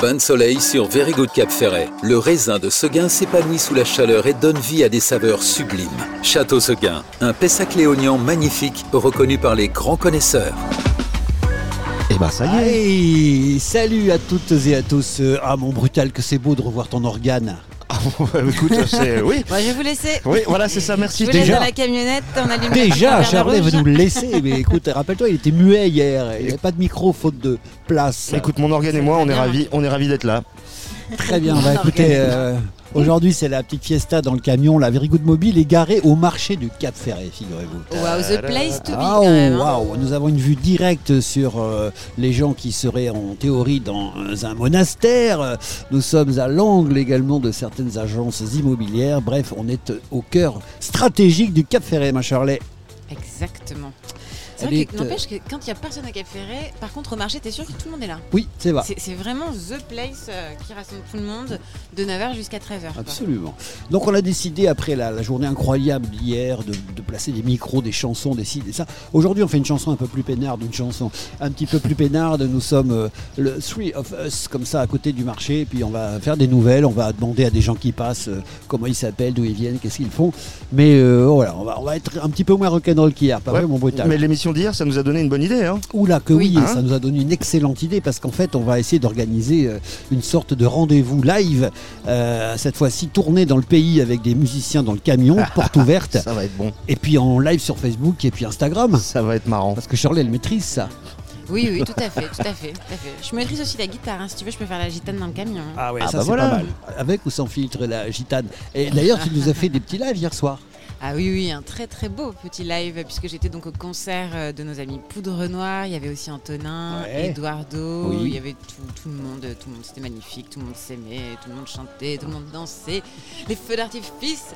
Bain de soleil sur Very Good Cap Ferret. Le raisin de Seguin s'épanouit sous la chaleur et donne vie à des saveurs sublimes. Château Seguin, un Pessac léonien magnifique reconnu par les grands connaisseurs. Et bah ça y est. Hey, salut à toutes et à tous. Euh, Ah mon brutal que c'est beau de revoir ton organe. Écoute, c'est oui. Bon, je vais vous laisser. Oui, voilà, c'est ça, merci. Je vous laisse Déjà. dans la camionnette, on allume Déjà, Charlet va nous le laisser. Mais écoute, rappelle-toi, il était muet hier. Il n'y avait pas de micro faute de place. Écoute, mon organe et moi, on est ravis, on est ravis d'être là. Très bien. Bah, écoutez, euh, aujourd'hui c'est la petite fiesta dans le camion. La Very Good Mobile est garée au marché du Cap Ferret, figurez-vous. Wow, the place to be Ah, quand même. hein. waouh, Nous avons une vue directe sur euh, les gens qui seraient en théorie dans un monastère. Nous sommes à l'angle également de certaines agences immobilières. Bref, on est au cœur stratégique du Cap Ferret, ma Charlet. Exactement. C'est vrai que euh, n'empêche que quand il n'y a personne à Cap Ferret, par contre au marché, t'es sûr que tout le monde est là. Oui, c'est vrai. C'est vraiment the place euh, qui rassemble tout le monde de 9h jusqu'à 13h. quoi. Absolument. Donc on a décidé, après la, la journée incroyable d'hier, de, de placer des micros, des chansons, des ci, des ça. Aujourd'hui, on fait une chanson un peu plus peinarde, une chanson un petit peu plus peinarde. Nous sommes euh, le Three of Us, comme ça, à côté du marché. Puis on va faire des nouvelles, on va demander à des gens qui passent euh, comment ils s'appellent, d'où ils viennent, qu'est-ce qu'ils font. Mais euh, voilà, on va, on va être un petit peu moins rock'n'roll qu'hier, pas Ouais, vrai, mon brutal Mais l'émission d'hier, ça nous a donné une bonne idée. Hein. Oula que oui, Oui. Hein ça nous a donné une excellente idée parce qu'en fait on va essayer d'organiser euh, une sorte de rendez-vous live, euh, cette fois-ci tourné dans le pays avec des musiciens dans le camion, porte ouverte, Ça va être bon. et puis en live sur Facebook et puis Instagram. Ça va être marrant. Parce que Shirley elle maîtrise ça. Oui, oui, tout à fait, tout à fait, tout à fait. Je maîtrise aussi la guitare, hein. si tu veux, je peux faire la gitane dans le camion. hein. Ah ouais, Ah ça bah c'est voilà. pas mal. Avec ou sans filtre la gitane. Et d'ailleurs tu nous as fait des petits lives hier soir. Ah oui, oui, un très très beau petit live, puisque j'étais donc au concert euh, de nos amis Poudre Noire, il y avait aussi Antonin, Ouais. Eduardo, Oui. il y avait tout, tout le monde, tout le monde, c'était magnifique, tout le monde s'aimait, tout le monde chantait, tout le monde dansait, les feux d'artifice,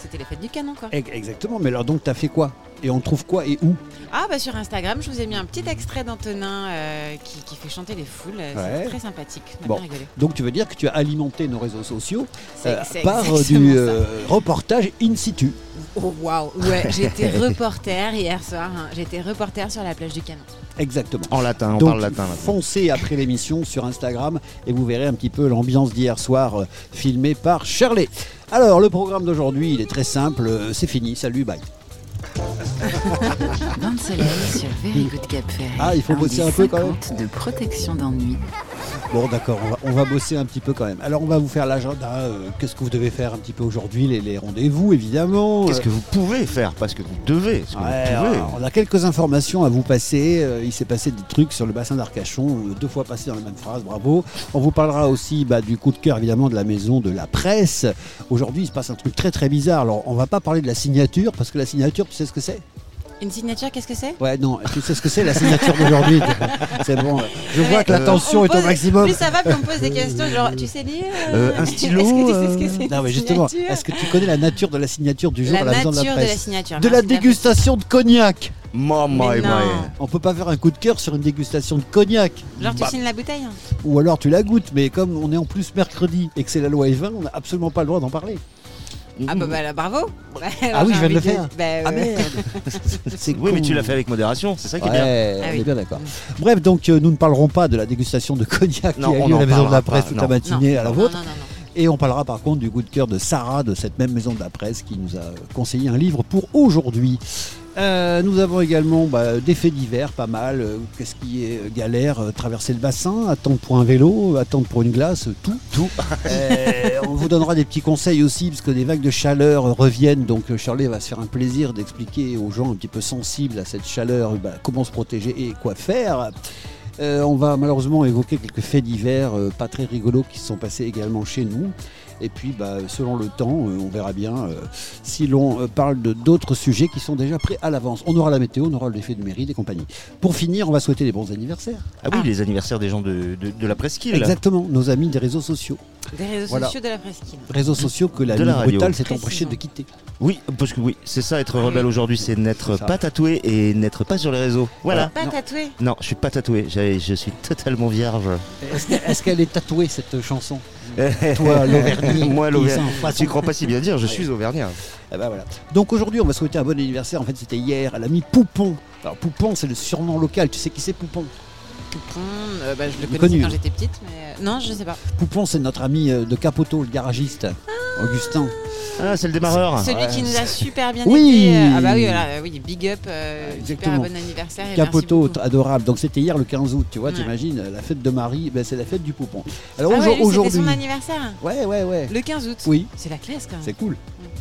c'était les fêtes du canon quoi. Exactement, mais alors donc t'as fait quoi? Et on trouve quoi et où? Ah bah sur Instagram, je vous ai mis un petit extrait d'Antonin euh, qui, qui fait chanter les foules, Ouais. c'est très sympathique, on a Bon. bien rigolé. Donc tu veux dire que tu as alimenté nos réseaux sociaux euh, par euh, du euh, reportage in situ. Oh waouh, ouais, j'étais reporter hier soir, hein. j'étais reporter sur la plage du canon. Exactement. En latin, on Donc, parle latin. là. foncez après l'émission sur Instagram et vous verrez un petit peu l'ambiance d'hier soir euh, filmée par Shirley. Alors, le programme d'aujourd'hui, il est très simple. euh, C'est fini. Salut, bye. Bain de soleil sur Very Good Cap Ferret. Ah, il faut bosser un peu quand même. 50 de protection d'ennui. Bon, d'accord, on va, on va bosser un petit peu quand même. Alors, on va vous faire l'agenda. euh, Qu'est-ce que vous devez faire un petit peu aujourd'hui Les, les rendez-vous, évidemment. Qu'est-ce Euh, que vous pouvez faire Parce que vous devez. ce que Ouais, vous pouvez. alors, on a quelques informations à vous passer. Euh, il s'est passé des trucs sur le bassin d'Arcachon, deux fois passé dans la même phrase, bravo. On vous parlera aussi bah, du coup de cœur évidemment de la maison de la presse. Aujourd'hui, il se passe un truc très très bizarre. Alors, on va pas parler de la signature parce que la signature, tu sais ce que c'est? Une signature, qu'est-ce que c'est? Ouais, non, tu sais ce que c'est la signature d'aujourd'hui. c'est bon. Je vois que la Euh, tension On est au maximum. Plus ça va, plus on me pose des questions, genre tu sais lire Euh, un stylo, Est-ce que tu sais euh, ce que c'est Non, mais justement, est-ce que tu connais la nature de la signature du jour La à la maison de la nature de la presse? signature. De la dégustation de cognac. Maman Mais et moi. non. On peut pas faire un coup de cœur sur une dégustation de cognac. Genre tu Bah, signes la bouteille hein Ou alors tu la goûtes, mais comme on est en plus mercredi et que c'est la loi E20, on n'a absolument pas le droit d'en parler. Ah bah, bah là, bravo Ah oui, je viens de le faire. Bah, Ah ouais. merde C'est Oui, mais tu l'as fait avec modération, c'est ça qui est Ouais, bien. Ah on oui. est bien d'accord. Bref, donc euh, nous ne parlerons pas de la dégustation de cognac Non, qui a on lieu à en la maison de la presse pas, toute non. la matinée à la vôtre. Non, non, non. Et on parlera par contre du coup de cœur de Sarah de cette même maison de la presse qui nous a conseillé un livre pour aujourd'hui. Euh, nous avons également bah, des faits divers, pas mal. Euh, Qu'est-ce qui est euh, galère Traverser le bassin, attendre pour un vélo, attendre pour une glace, tout. Tout. Euh, on vous donnera des petits conseils aussi, parce que des vagues de chaleur reviennent. Donc Charlie va se faire un plaisir d'expliquer aux gens un petit peu sensibles à cette chaleur bah, comment se protéger et quoi faire. Euh, on va malheureusement évoquer quelques faits divers pas très rigolos qui se sont passés également chez nous. Et puis, bah, selon le temps, euh, on verra bien euh, si l'on euh, parle de d'autres sujets qui sont déjà prêts à l'avance. On aura la météo, on aura l'effet numérique et compagnie. Pour finir, on va souhaiter des bons anniversaires. Ah oui, Ah. les anniversaires des gens de, de, de la presqu'île. Exactement, nos amis des réseaux sociaux. Des réseaux Voilà. sociaux de la presqu'île. Réseaux sociaux que la De la brutale s'est empêchée de quitter. Oui, parce que oui, c'est ça être rebelle aujourd'hui, c'est n'être pas tatoué et n'être pas sur les réseaux. Voilà. Pas Non. tatoué Non, je suis pas tatoué, je suis totalement vierge. Est-ce qu'elle est, tatouée cette chanson? Toi, Moi, l'Auvergnat. Tu crois pas si bien dire, je suis auvergnat. Eh ben voilà. Donc aujourd'hui, on va souhaiter un bon anniversaire. En fait, c'était hier à l'ami Poupon. Alors Poupon, c'est le surnom local. Tu sais qui c'est Poupon? Poupon, euh, bah, je le Connu. connaissais quand j'étais petite, mais euh, non, je sais pas. Poupon, c'est notre ami euh, de Capoto, le garagiste, Augustin. Ah, c'est le démarreur. Celui qui nous a super bien Oui. aidé. euh, Ah bah oui, voilà, oui, big up, euh, Exactement. super bon anniversaire. et Capoto, merci beaucoup. adorable. Donc c'était hier le 15 août, tu vois, Ouais. t'imagines, la fête de Marie, ben, c'est la fête du poupon. Alors Ah ouais, aujourd- lui, c'était aujourd'hui. son anniversaire, Ouais, ouais, ouais. le 15 août. Oui, C'est la classe quand même. c'est cool.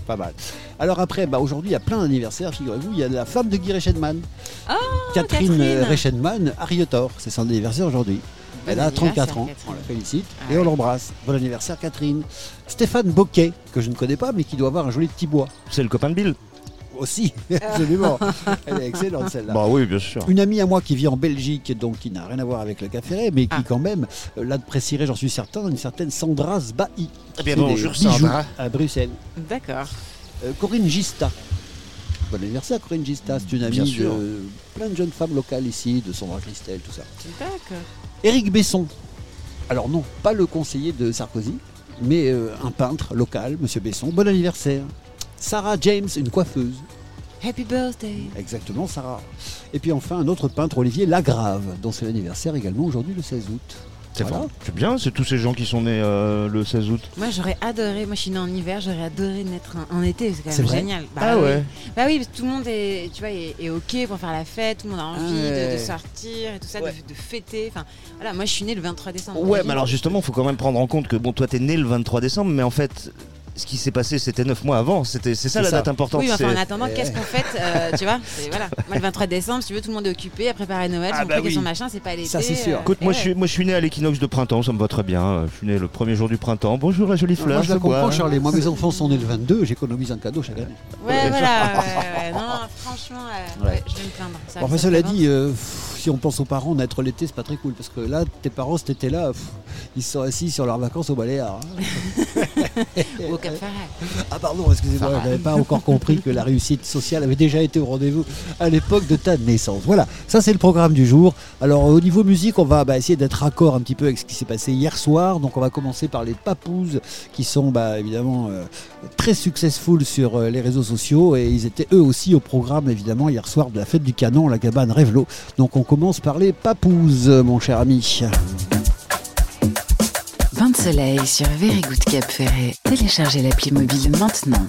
Pas mal. Alors après, bah, aujourd'hui, il y a plein d'anniversaires, figurez-vous. Il y a la femme de Guy Reichenmann. Oh, Catherine, Catherine. Reichenmann, Arietor. C'est son anniversaire aujourd'hui. Bon Elle a 34 ans, on la félicite Ah et on l'embrasse. Bon anniversaire Catherine. Stéphane Boquet, que je ne connais pas, mais qui doit avoir un joli petit bois. C'est le copain de Bill. Aussi, absolument. Elle est excellente celle-là. Bah oui, bien sûr. Une amie à moi qui vit en Belgique, donc qui n'a rien à voir avec le café, mais qui Ah. quand même euh, l'apprécierait, j'en suis certain, une certaine Sandra Sbahi. Eh bien, bonjour, Sandra. À Bruxelles. D'accord. Euh, Corinne Gista. Bon anniversaire Corinne Gista, c'est une amie Bien de sûr. plein de jeunes femmes locales ici, de Sandra Christelle, tout ça. D'accord. Éric Besson. Alors non, pas le conseiller de Sarkozy, mais euh, un peintre local, Monsieur Besson. Bon anniversaire. Sarah James, une coiffeuse. Happy birthday. Exactement, Sarah. Et puis enfin, un autre peintre, Olivier Lagrave, dont c'est l'anniversaire également aujourd'hui, le 16 août. C'est Voilà. fort. C'est bien, c'est tous ces gens qui sont nés euh, le 16 août. Moi j'aurais adoré, moi je suis née en hiver, j'aurais adoré naître en, en été, c'est quand même génial. Bah Ah oui. ouais. Bah oui, parce que tout le monde est, tu vois, est, est ok pour faire la fête, tout le monde a envie de- sortir et tout ça, Ouais. de, de fêter. Enfin, voilà, moi je suis née le 23 décembre. Ouais, Oui. mais alors justement, faut quand même prendre en compte que bon, toi t'es né le 23 décembre, mais en fait, ce qui s'est passé, c'était 9 mois avant. C'était, c'est ça C'est la ça. date importante. Oui, mais enfin, en attendant, qu'est-ce qu'on fête euh, Tu vois c'est- voilà. Moi, le 23 décembre, si tu veux, tout le monde est occupé à préparer Noël, Ah son bah truc et oui. son machin, c'est pas l'été. Ça, c'est sûr. euh, Écoute, moi, je suis, moi je suis né à l'équinoxe de printemps, ça me va très bien. Euh, Je suis né le premier jour du printemps. Bonjour la jolie fleur. Moi, je la c'est quoi comprends, Charlie. Moi, mes enfants sont nés le 22, j'économise un cadeau chaque année. Ouais, voilà. ouais, ouais, ouais. Non, non, franchement, euh, Ouais. ouais, je vais me plaindre. Ça- Bon, enfin, ça cela dit, euh, si on pense aux parents, naître l'été, c'est pas très cool. Parce que là, tes parents, cet été-là, ils sont assis sur leurs vacances au Baléares. hein. Au Cap Ferret. Ah pardon, excusez-moi, je n'avais pas encore compris que la réussite sociale avait déjà été au rendez-vous à l'époque de ta naissance. Voilà, ça c'est le programme du jour. Alors au niveau musique, on va bah, essayer d'être raccord un petit peu avec ce qui s'est passé hier soir. Donc on va commencer par les Papous qui sont bah, évidemment euh, très successful sur euh, les réseaux sociaux et ils étaient eux aussi au programme évidemment hier soir de la fête du canon, la cabane Revelo. Donc on commence par les Papous, mon cher ami. Bain de soleil sur Very Good Cap Ferret. Téléchargez l'appli mobile maintenant.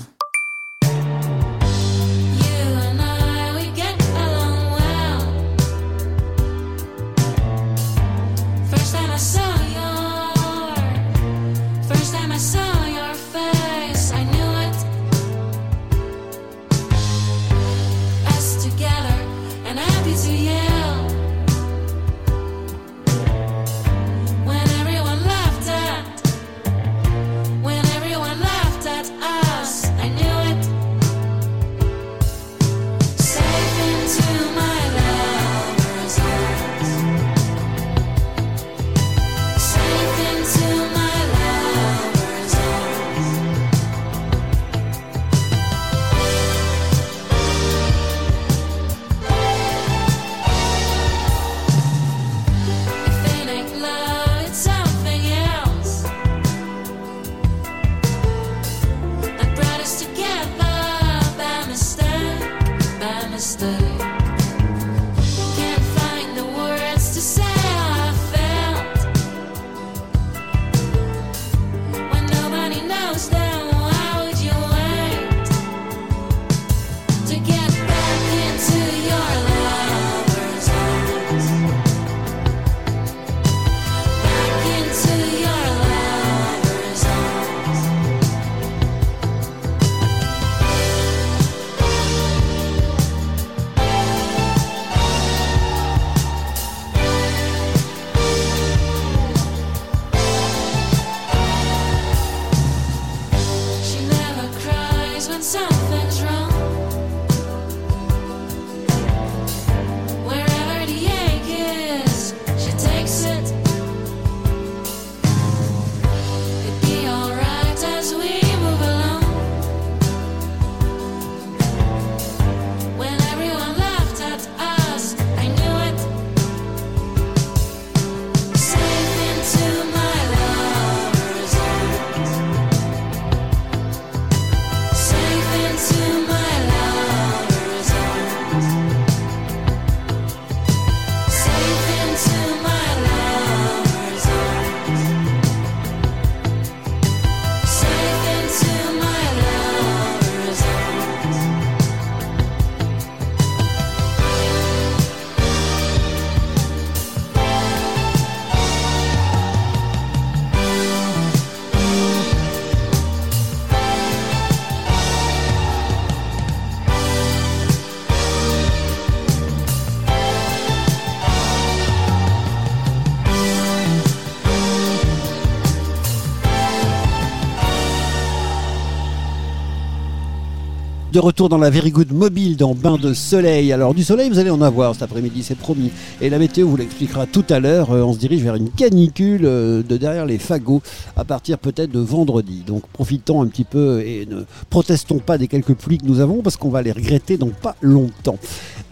De retour dans la Very Mobile, dans Bain de Soleil. Alors, du soleil, vous allez en avoir cet après-midi, c'est promis. Et la météo vous l'expliquera tout à l'heure. Euh, on se dirige vers une canicule euh, de derrière les fagots à partir peut-être de vendredi. Donc, profitons un petit peu et ne protestons pas des quelques pluies que nous avons parce qu'on va les regretter dans pas longtemps.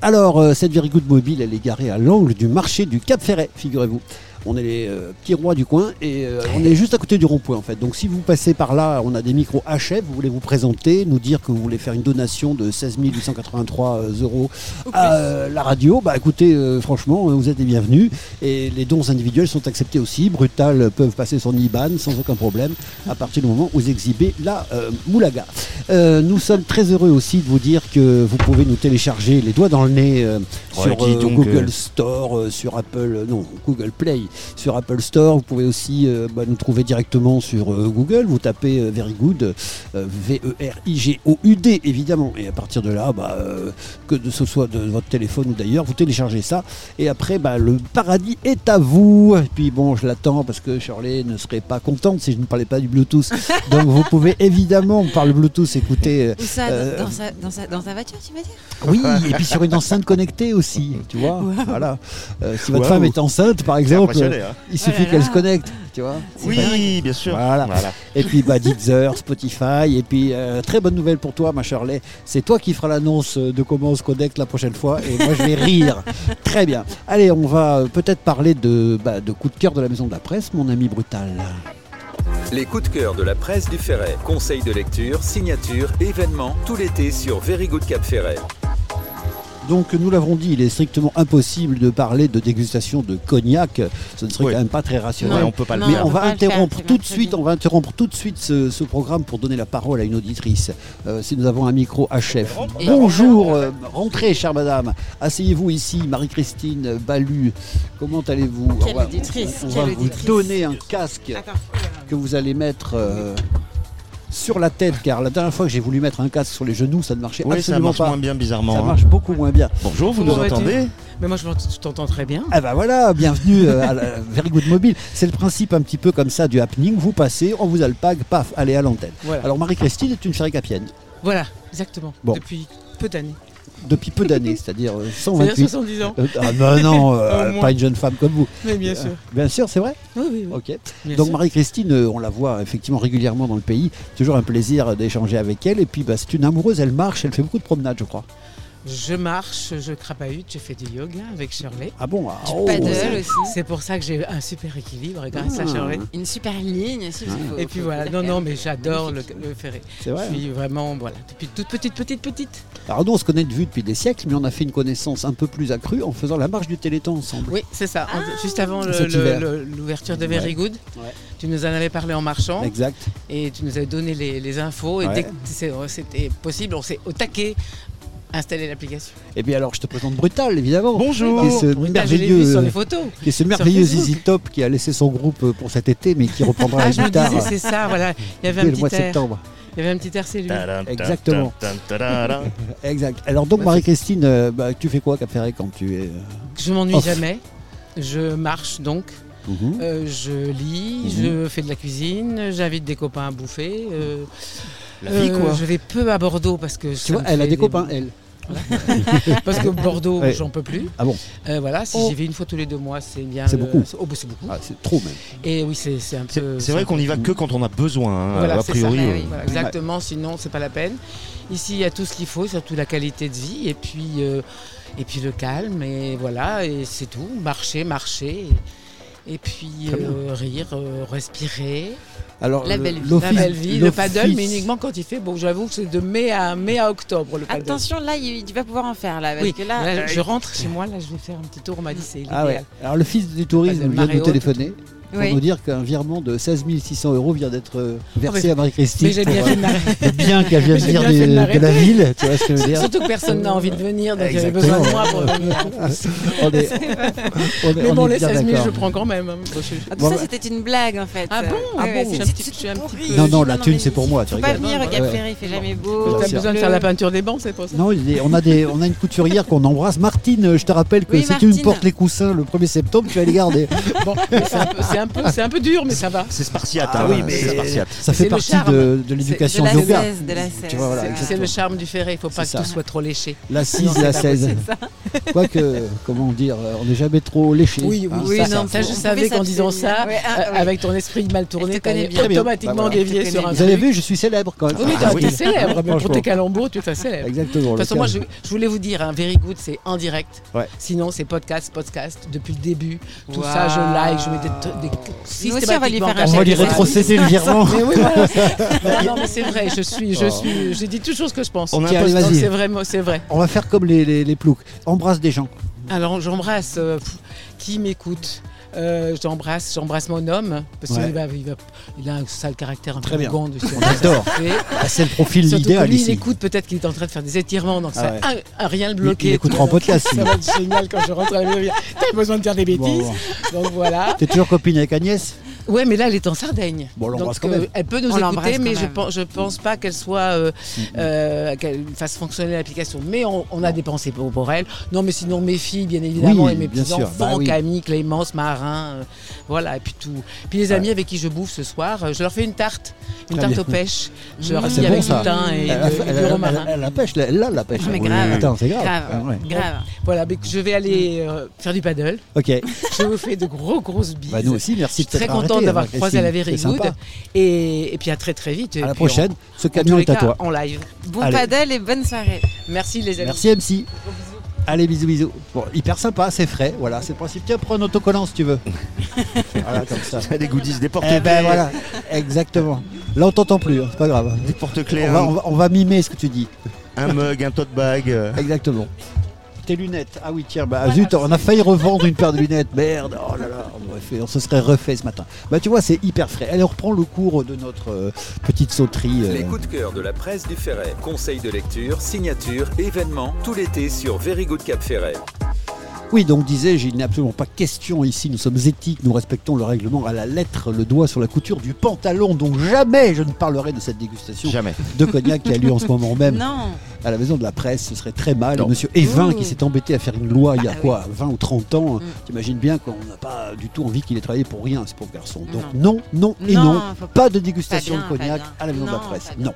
Alors, euh, cette Very Mobile, elle est garée à l'angle du marché du Cap Ferret, figurez-vous. On est les euh, petits rois du coin et euh, on est juste à côté du rond-point en fait. Donc si vous passez par là, on a des micros HF, vous voulez vous présenter, nous dire que vous voulez faire une donation de 16 883 euros à euh, la radio, bah écoutez, euh, franchement, vous êtes les bienvenus. Et les dons individuels sont acceptés aussi. Brutal peuvent passer son IBAN sans aucun problème à partir du moment où vous exhibez la euh, moulaga. Euh, nous sommes très heureux aussi de vous dire que vous pouvez nous télécharger les doigts dans le nez euh, Ouais, sur euh, Google euh. Store, euh, sur Apple, euh, non, Google Play, sur Apple Store. Vous pouvez aussi euh, bah, nous trouver directement sur euh, Google. Vous tapez euh, Very Good, euh, V-E-R-I-G-O-U-D évidemment. Et à partir de là, bah, euh, que de ce soit de votre téléphone ou d'ailleurs, vous téléchargez ça. Et après, bah, le paradis est à vous. Et puis bon, je l'attends parce que Shirley ne serait pas contente si je ne parlais pas du Bluetooth. Donc vous pouvez évidemment par le Bluetooth écouter. euh, Où ça Euh, dans, sa, dans, sa, dans sa voiture, tu veux dire? Oui, et puis sur une enceinte connectée aussi, tu vois. Voilà. Euh, si votre femme est enceinte, par exemple, Euh, hein. il suffit Oh qu'elle se connecte, tu vois. Oui, bien sûr. Voilà. Et puis bah, Deezer, Spotify, et puis euh, très bonne nouvelle pour toi, ma Shirley. C'est toi qui feras l'annonce de comment on se connecte la prochaine fois, et moi je vais rire. Très bien. Allez, on va euh, peut-être parler de, bah, de coup de cœur de la maison de la presse, mon ami Brutal. Les coups de cœur de la presse du Ferret. Conseils de lecture, signatures, événements, tout l'été sur Very Good Cap Ferret. Donc nous l'avons dit, il est strictement impossible de parler de dégustation de cognac. Ce ne serait Oui. quand même pas très rationnel. Ouais, on peut pas le Non, Mais on va faire, interrompre tout de suite, on va interrompre tout de suite ce, ce programme pour donner la parole à une auditrice. Euh, si nous avons un micro à chef. Et- Bonjour, euh, rentrez, chère madame. Asseyez-vous ici, Marie-Christine Balu. Comment allez-vous? Quelle On va- auditrice, On va vous donner un casque Attends. que vous allez mettre. euh, sur la tête, car la dernière fois que j'ai voulu mettre un casque sur les genoux, ça ne marchait Oui, ça absolument marche pas. moins bien bizarrement. Ça hein. marche beaucoup moins bien. Bonjour, vous Comment nous entendez? Mais moi, je t'entends très bien. Ah bah voilà, bienvenue euh, à la Very Good Mobile. C'est le principe un petit peu comme ça du happening. Vous passez, on vous alpague, paf, allez à l'antenne. Voilà. Alors Marie-Christine est une capienne Voilà, exactement. Bon. Depuis peu d'années. Depuis peu d'années, c'est-à-dire euh, C'est-à-dire 128. 70 ans. Euh, ah bah non, euh, pas une jeune femme comme vous. Mais bien sûr. Bien sûr, c'est vrai Oui, oui, oui. Ok. bien Donc. Marie-Christine, euh, on la voit effectivement régulièrement dans le pays. Toujours un plaisir d'échanger avec elle. Et puis bah, c'est une amoureuse, elle marche, elle fait beaucoup de promenades, je crois. Je marche, je crapahute, je fais du yoga avec Shirley. Ah bon ah, Du oh, paddle aussi. C'est pour ça que j'ai un super équilibre grâce à Ah. Shirley. Une super ligne aussi. Et puis faut voilà, non, non, mais j'adore le, le ferré. C'est vrai. Je suis vraiment, voilà, depuis toute petite, petite, petite. Alors nous, on se connaît de vue depuis des siècles, mais on a fait une connaissance un peu plus accrue en faisant la marche du Téléthon ensemble. Oui, c'est ça. En- Juste avant l'ouverture de Very Ouais. Good, Ouais. tu nous en avais parlé en marchant Exact. et tu nous avais donné les, les infos. Et Ouais. dès que c'était possible, on s'est au taquet installé l'application. Et puis alors, je te présente Brutal, évidemment. Bonjour. Qui est ce Brutal, merveilleux, sur les photos. qui est ce merveilleux Top qui a laissé son groupe euh, pour cet été, mais qui reprendra Ah, la je disais, c'est ça, voilà. Il y avait un le mois petit de air. septembre. Il y avait un petit air, c'est lui. Exactement. Exact. Alors donc, Marie-Christine, euh, bah, tu fais quoi, Cap Ferret, quand tu es... euh, Je m'ennuie jamais. Je marche donc, mhm. euh, je lis, Mhm. je fais de la cuisine, j'invite des copains à bouffer. euh, La vie, euh, quoi. Je vais peu à Bordeaux parce que Tu vois, elle a des copains, elle. Parce que Bordeaux, Ouais. j'en peux plus. Ah bon Euh, voilà, si Oh. j'y vais une fois tous les deux mois, c'est bien. C'est le- beaucoup. Oh, bah, c'est beaucoup. Ah, c'est trop même. Et oui, c'est c'est un peu. c'est vrai qu'on peu- y va que quand on a besoin, hein, Voilà, a priori. ça. euh, oui. Voilà, exactement, sinon c'est pas la peine. Ici, il y a tout ce qu'il faut, surtout la qualité de vie, et puis, euh, et puis le calme, et voilà, et c'est tout. Marcher, marcher, et, et puis euh, rire, euh, respirer. Alors, La le- belle vie. La l'office- belle vie, le paddle, mais uniquement quand il fait. Bon, j'avoue que c'est de mai à, mai à octobre le paddle. Attention, là, il- tu vas pouvoir en faire là. Parce Oui, que là, là, euh, je rentre chez moi, là je vais faire un petit tour, on m'a dit c'est Ah ouais. Alors le fils du tourisme vient nous téléphoner pour oui. nous dire qu'un virement de 16 600 euros vient d'être euh, versé mais- à Marie-Christine. Mais j'ai bien euh, bien qu'elle vient de J'ai dire bien de, la ville, tu vois ce que je veux dire Surtout que personne n'a envie de venir, donc il y avait Exactement. besoin de moi pour venir. on est, on est- Mais on bon, est les bien 16 000, d'accord. je prends quand même. hein. Ah, tout Bon, ça, bah- c'était une blague en fait. Ah bon Ah ouais, bon, pourri. petit peu- Non, non, la thune, c'est pour moi, tu pas venir au Cap. Ferré, il fait jamais beau. T'as besoin de faire la peinture des bancs, c'est pour ça Non, on a, des, on a une couturière qu'on embrasse. Martine, je te rappelle que Oui, si tu me portes les coussins le 1er septembre, tu vas les garder. C'est un, peu- c'est un, peu- c'est un peu dur, mais ça va. C'est spartiate. Ah hein, oui, mais c'est spartiate. ça fait le partie charme. de, de l'éducation de la yoga. 16, de la 16. Tu vois, voilà, C'est- le charme du ferret, il faut pas que tout soit trop léché. La Non, 6 c'est et la pas 16. Quoique, comment dire, on n'est jamais trop léché. Oui, oui, Hein, Oui, ça, non, ça, je savais qu'en disant ça, ah, euh, avec ton esprit mal tourné, bien. automatiquement te sur un Vous avez vu, je suis célèbre quand même. Oui, Ah t'es célèbre, mais pour tes calembours, tu es célèbre. Exactement. De toute façon, moi, je, voulais vous dire, un Very Good, c'est en direct. Ouais. Sinon, c'est podcast, podcast, depuis le début. Tout ça, je like, je mets des, aussi, on va lui faire un On va lui chèque. rétrocéder le virement. Mais oui, voilà. non, non, mais c'est vrai, je suis, je suis, j'ai dit toujours ce que je pense. On c'est vrai, c'est vrai. On va faire comme les, les, les ploucs. Embrasse des gens. Alors, j'embrasse euh, qui m'écoute. Euh, j'embrasse, j'embrasse mon homme parce Ouais. qu'il va, il, va- il a un sale caractère un Très peu de- On adore. Ah, c'est le profil idéal lui, il écoute peut-être qu'il est en train de faire des étirements, donc Ah ça ouais. a, a rien le Il- bloquer. il écoutera en podcast, Ça va être génial quand je rentre à la maison. T'as besoin de dire des Bon, bêtises. bon. Donc voilà. T'es toujours copine avec Agnès? Ouais, mais là, elle est en Sardaigne. Bon, Donc, quand même. euh, elle peut nous On écouter, mais je pense, je pense pas qu'elle soit, euh, euh, qu'elle fasse fonctionner l'application. Mais on, on a des pensées pour, pour elle. Non, mais sinon mes filles, bien évidemment, Oui, et mes petits enfants, Bah oui. Camille, Clémence, Marin, euh, voilà, et puis tout. Puis les amis avec qui je bouffe ce soir, euh, je leur fais une tarte, une Très tarte bien. aux pêches. Je leur dis bon, avec ça. du thym et, Elle a- de- et elle du a- romarin. elle a la pêche, elle a la pêche. Mais Oui. grave. Attends, c'est grave. Grave. Ah ouais. Grave. Voilà, mais je vais aller faire du paddle. Ok. Je vous fais de gros grosses bises. Bah, nous aussi, Je merci très t'être contente d'avoir hein, croisé la. Very Good. Et, et puis à très très vite. À la on- prochaine. Ce camion est à toi. En live. Bon Allez. paddle et bonne soirée. Merci les amis. Merci MC. Allez, bisous, bisous. Bon, hyper sympa, c'est frais. Voilà, c'est le principe. Tiens, prends un autocollant si tu veux. voilà, comme ça. Des goodies, des porte-clés. Eh ben voilà, exactement. Là, on t'entend plus, hein, c'est pas grave. Des porte-clés, On va, un, on va- on va mimer ce que tu dis. un mug, un tote bag. Exactement. Tes lunettes. Ah oui, tiens, bah zut, on a failli revendre une paire de lunettes. Merde, oh là là, on, aurait fait- on se serait refait ce matin. Bah tu vois, c'est hyper frais. Allez, on reprend le cours de notre euh, petite sauterie. euh, Les coups de cœur de la presse du Ferret. Conseils de lecture, signatures, événements, tout l'été sur Very Good Cap Ferret. Oui, donc disais-je, il n'est absolument pas question ici, nous sommes éthiques, nous respectons le règlement à la lettre, le doigt sur la couture du pantalon, donc jamais je ne parlerai de cette dégustation Jamais. de cognac qui a lieu en ce moment même Non. à la maison de la presse, ce serait très mal. Non. Monsieur Evin qui s'est embêté à faire une loi il y a Bah quoi, 20 ou 30 ans, Mm. t'imagines bien qu'on n'a pas du tout envie qu'il ait travaillé pour rien, ce pauvre garçon. Donc non, non, et Non, pas- pas de dégustation Pas bien, de cognac à la maison de la presse. Non.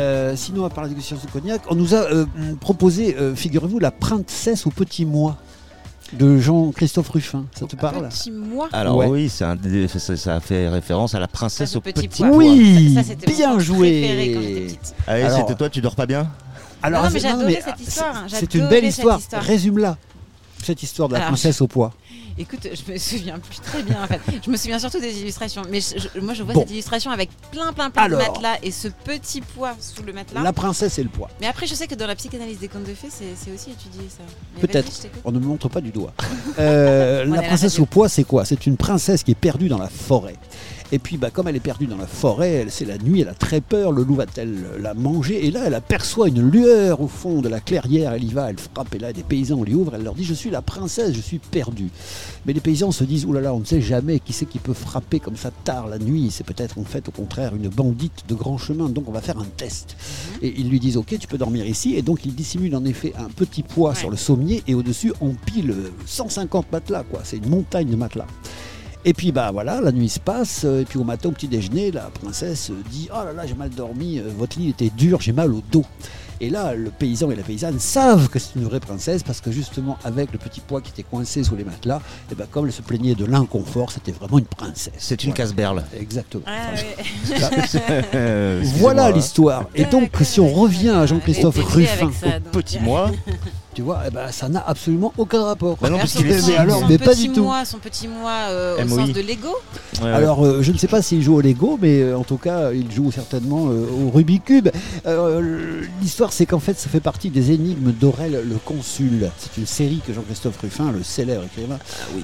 Euh, sinon, à part la dégustation de cognac, on nous a euh, proposé, euh, figurez-vous, la princesse au petit mois de Jean-Christophe Ruffin. Ça te parle Petit mois. Alors Ouais. oui, c'est un des- ça, ça fait référence à la princesse Ça, au petit, petit pois. Oui, Ça, c'était mon bien conte joué. préféré quand j'étais petite. Allez, Alors- c'était toi, tu dors pas bien? Alors, Non, mais c'est- j'adorais cette histoire, hein. C'est une J'adorais belle cette histoire. histoire. Résume-la. Cette histoire de la Alors, princesse au pois. Écoute, je me souviens plus très bien en fait. Je me souviens surtout des illustrations. Mais je- je- moi, je vois Bon. cette illustration avec plein, plein, plein Alors. de matelas et ce petit poids sous le matelas. La princesse et le pois. Mais après, je sais que dans la psychanalyse des contes de fées, c'est aussi étudié ça. Peut-être. On ne me montre pas du doigt. Euh, la princesse au pois, c'est quoi? C'est une princesse qui est perdue dans la forêt. Et puis, bah, comme elle est perdue dans la forêt, elle- c'est la nuit, elle a très peur, le loup va-t-elle la manger? Et là, elle aperçoit une lueur au fond de la clairière, elle y va, elle frappe, et là, des paysans lui ouvrent, elle leur dit Je suis la princesse, je suis perdue. Mais les paysans se disent là là, on ne sait jamais qui c'est qui peut frapper comme ça tard la nuit. C'est peut-être en fait, au contraire, une bandite de grand chemin, donc on va faire un test. Et ils lui disent Ok, tu peux dormir ici. Et donc, il dissimule en effet un petit poids Ouais. sur le sommier, et au-dessus, on pile 150 matelas, quoi. C'est une montagne de matelas. Et puis bah voilà, la nuit se passe, euh, et puis au matin au petit déjeuner, la princesse dit Oh là là, j'ai mal dormi, euh, votre lit était dur, j'ai mal au dos. Et là, le paysan et la paysanne savent que c'est une vraie princesse parce que justement, avec le petit pois qui était coincé sous les matelas, et ben comme elle se plaignait de l'inconfort, c'était vraiment une princesse. C'est une Voilà. casse-berle. Exactement. Ah, Voilà l'histoire. Et donc, si on revient à Jean-Christophe Ruffin, Petit mois. tu vois, eh ben, ça n'a absolument aucun rapport. Bah non, parce son qu'il est petit- Mais alors, son mais pas petit du tout. Mois, son petit mois euh, au MOI. sens de Lego. Ouais, ouais. Alors, euh, je ne sais pas s'il joue au Lego, mais euh, en tout cas, il joue certainement euh, au Rubik's Cube. Euh, L'histoire, c'est qu'en fait, ça fait partie des énigmes d'Aurel le Consul. C'est une série que Jean-Christophe Ruffin, le célèbre écrivain,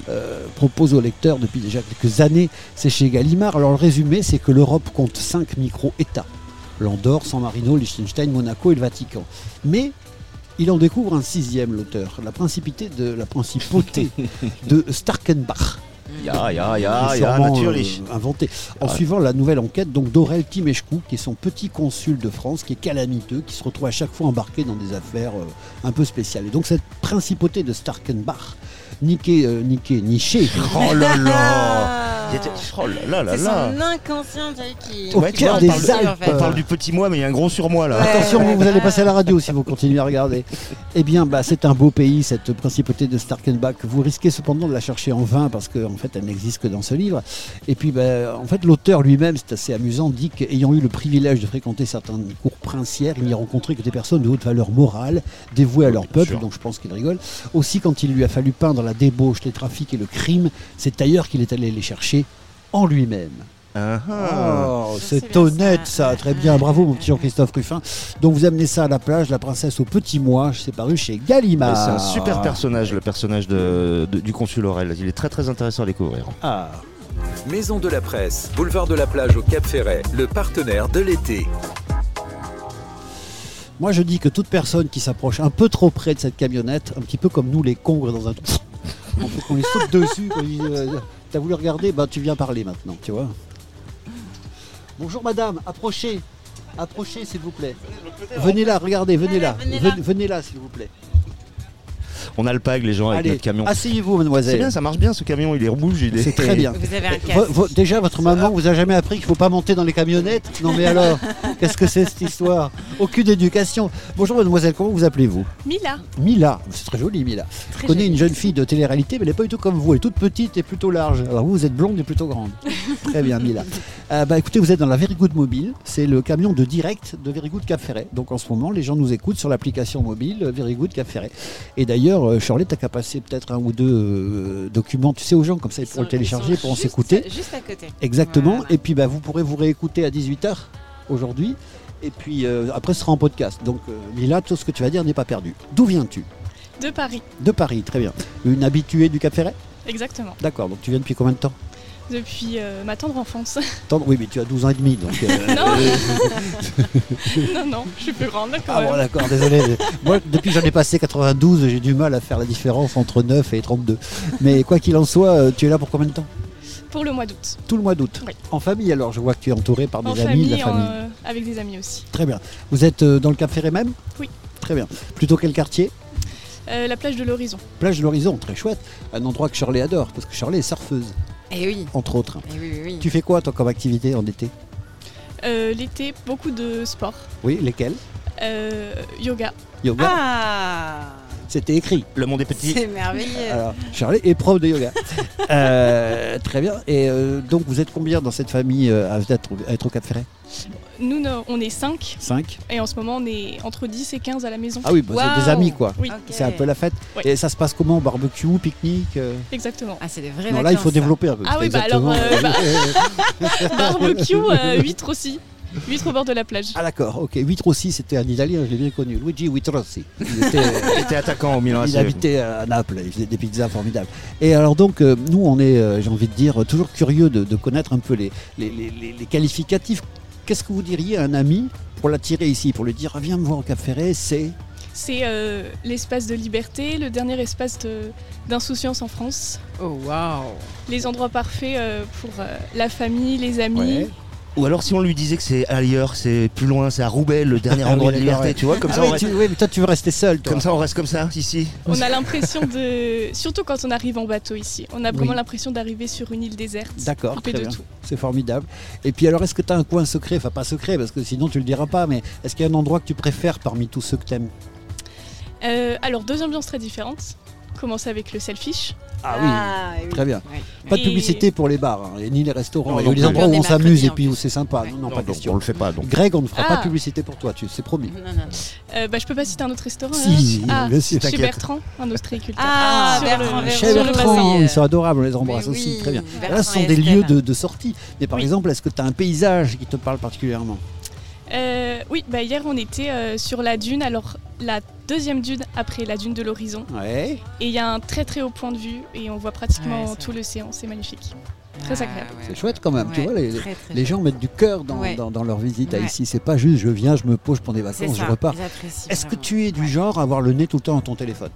euh, propose au lecteur depuis déjà quelques années. C'est chez Gallimard. Alors, le résumé, c'est que l'Europe compte cinq micro-États l'Andorre, San Marino, Liechtenstein, Monaco et le Vatican. Mais il en découvre un sixième, l'auteur, la principauté de la principauté de Starkenbach. Ya, ya, ya, ya, Sûrement, natürlich. euh, inventé. En Ah. suivant la nouvelle enquête donc d'Aurel Timeshkou, qui est son petit consul de France, qui est calamiteux, qui se retrouve à chaque fois embarqué dans des affaires euh, un peu spéciales. Et donc cette principauté de Starkenbach niqué, euh, niqué, niché. Oh là là Oh là là là C'est là son inconscient Jay, qui. Au Ouais, tu cœur vois, on des parle de- Alpes. en fait. On parle du petit moi, mais il y a un gros surmoi là. Ouais. Attention, vous, vous allez passer à la radio si vous continuez à regarder. Eh bien, bah, c'est un beau pays, cette principauté de Starkenbach. Vous risquez cependant de la chercher en vain parce qu'en fait, elle n'existe que dans ce livre. Et puis, bah, en fait, l'auteur lui-même, c'est assez amusant, dit qu'ayant eu le privilège de fréquenter certaines cours princières, il n'y a rencontré que des personnes de haute valeur morale, dévouées à leur peuple, sûr. donc je pense qu'il rigole. Aussi, quand il lui a fallu peindre la débauche, les trafics et le crime, c'est ailleurs qu'il est allé les chercher en lui-même. Ah, ah. Oh, c'est honnête ça. ça, très bien, bravo mon petit Jean-Christophe Ruffin. Donc vous amenez ça à la plage, la princesse au petit mois, c'est paru chez Gallimard. Mais C'est un super personnage, le personnage de, de- du consul Aurel. Il est très très intéressant à découvrir. Ah. Maison de la Presse, boulevard de la plage au Cap Ferret, le partenaire de l'été. Moi je dis que toute personne qui s'approche un peu trop près de cette camionnette, un petit peu comme nous les congres dans un... On les saute dessus, euh, t'as voulu regarder, bah tu viens parler maintenant, tu vois. Bonjour madame, approchez, approchez s'il vous plaît. Venez là, regardez, venez là, venez là s'il vous plaît. On alpague les gens avec notre camion. asseyez-vous C'est mademoiselle. bien, ça marche bien ce camion, il est rouge, il est. C'est très bien. Vous avez un Vo- casque. vo- déjà, votre maman vous a jamais appris qu'il faut pas monter dans les camionnettes Non mais alors, qu'est-ce que c'est cette histoire Aucune éducation. Bonjour mademoiselle, comment vous appelez-vous Mila, Mila, c'est très joli Mila. Je connais joli. une jeune fille de télé-réalité, mais elle n'est pas du tout comme vous. Elle est toute petite et plutôt large. Alors vous, vous êtes blonde et plutôt grande. Très bien Mila. Euh, bah écoutez, vous êtes dans la Very Good Mobile. C'est le camion de direct de Very Good Cap Ferret. Donc en ce moment, les gens nous écoutent sur l'application mobile euh, Very Good Cap Ferret. Et d'ailleurs, euh, Charlotte, t'as qu'à passer peut-être un ou deux euh, documents, tu sais, aux gens, comme ça ils Ils pourront le télécharger ils sont pour en juste- s'écouter. Juste à côté. Exactement. Voilà. Et puis bah, vous pourrez vous réécouter à 18h aujourd'hui. Et puis euh, après, ce sera en podcast. Donc euh, Mila, tout ce que tu vas dire n'est pas perdu. D'où viens-tu? De Paris, De Paris, très bien. Une habituée du Cap Ferret? Exactement. D'accord. Donc tu viens depuis combien de temps? Depuis euh, ma tendre enfance. Tant- Oui, mais tu as 12 ans et demi. Donc, euh, non Non, non, je suis plus grande, quand Ah bon, d'accord, désolé. Moi, depuis que j'en ai passé 92, j'ai du mal à faire la différence entre 9 et 32. Mais quoi qu'il en soit, euh, tu es là pour combien de temps? Pour le mois d'août. Tout le mois d'août. Oui. En famille, alors, je vois que tu es entouré par des En amis, famille, de la famille. en, euh, avec des amis aussi. Très bien. Vous êtes dans le Cap Ferret même Oui. Très bien. Plutôt quel quartier? La plage de l'horizon. Plage de l'Horizon, très chouette. Un endroit que Shirley adore, parce que Shirley est surfeuse, Eh oui. entre autres. Eh oui, oui, oui. Tu fais quoi, toi, comme activité en été? Euh, L'été, beaucoup de sport. Oui, lesquels? Euh, yoga. Yoga Ah C'était écrit. Le monde est petit. C'est merveilleux. Alors, Charlie est prof de yoga. Euh, très bien. Et euh, donc, vous êtes combien dans cette famille euh, à, être, à être au Cap Ferret? Nous, no- on est 5 5 et en ce moment, on est entre 10 et 15 à la maison. Ah oui, bah, vous êtes des amis, quoi. Oui. C'est un peu la fête. Oui. Et ça se passe comment Barbecue, pique-nique euh exactement. Ah, c'est des vraies Non, là, il faut ça. développer un peu. Ah c'est oui, bah alors, euh, Barbecue, euh, huîtres aussi. Huîtres au bord de la plage. Ah d'accord, ok. Vitrossi, c'était un Italien, je l'ai bien connu. Luigi Vitrossi. Il était, Il était attaquant au Milan. Il habitait à Naples, il faisait des pizzas formidables. Et alors donc, nous, on est, j'ai envie de dire, toujours curieux de, de connaître un peu les, les, les- les- les qualificatifs. Qu'est-ce que vous diriez à un ami pour l'attirer ici, pour lui dire, Ah, viens me voir au Cap Ferret, c'est... C'est euh, l'espace de liberté, le dernier espace de- d'insouciance en France. Oh, waouh. Les endroits parfaits euh, pour euh, la famille, les amis. Ouais. Ou alors si on lui disait que c'est ailleurs, c'est plus loin, c'est à Roubaix, le dernier Ah oui, endroit de liberté, ouais. tu vois, comme Ah ça oui, on reste. tu- oui, mais toi, tu veux rester seul, toi. Comme ça on reste comme ça, ici. On a l'impression de. Surtout quand on arrive en bateau ici, on a vraiment Oui. l'impression d'arriver sur une île déserte. D'accord, coupée de bien. tout. C'est formidable. Et puis alors, est-ce que tu as un coin secret? Enfin, pas secret, parce que sinon tu le diras pas, mais est-ce qu'il y a un endroit que tu préfères parmi tous ceux que tu aimes Euh, alors, deux ambiances très différentes. Commencer avec le selfish. Ah oui, oui. très bien. Ouais. Pas de Et- publicité pour les bars, hein, et ni les restaurants, Non, et les endroits où On s'amuse et puis où c'est sympa. Ouais. Non, non, Non, pas donc, question. on le fait pas donc. Greg, on ne fera pas Ah. de publicité pour toi, tu c'est promis. Non, non, non. Euh, bah, je peux pas citer un autre restaurant Si, Ah, bien sûr, chez. Bertrand, un ostréiculteur. Ah, sur Bertrand, le. Chez Bertrand, ils sont adorables, on les embrasse aussi, très bien. Là, ce sont des lieux de, de sortie. Mais par exemple, est-ce que tu as un paysage qui te parle particulièrement? Euh, oui, bah, hier on était euh, sur la dune, alors la deuxième dune après la dune de l'horizon. Ouais. Et il y a un très très haut point de vue et on voit pratiquement Ouais, tout l'océan, c'est magnifique. Très Ah, agréable. ouais, C'est chouette quand même, tu vois, les, très, très les gens mettent du cœur dans, Ouais. dans, dans leur visite à Ouais. ici. C'est pas juste je viens, je me pose pour des C'est vacances, je repars. Est-ce que tu es du Ouais. genre à avoir le nez tout le temps dans ton téléphone?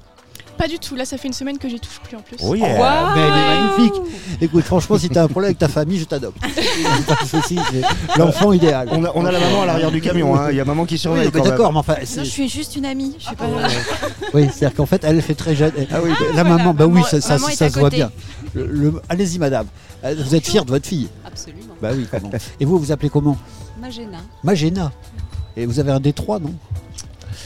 Pas du tout, là ça fait une semaine que j'y touche plus en plus. Oh yeah. Ah, mais elle est magnifique. Écoute, franchement, si t'as un problème avec ta famille, je t'adopte. L'enfant idéal. On a, on a la maman à l'arrière du camion, hein. il y a maman qui Oui, surveille. d'accord, mais enfin, Non, je suis juste une amie. Je suis pas. oui, c'est-à-dire qu'en fait, elle fait très jeune. Ah oui, La Voilà, maman, bah oui, maman- ça, se voit bien. Le- le- Allez-y, madame. Euh, Vous êtes fière de votre fille Absolument. Bah oui, comment? Et vous, vous appelez comment? Magena. Magena. Et vous avez un Détroit, non?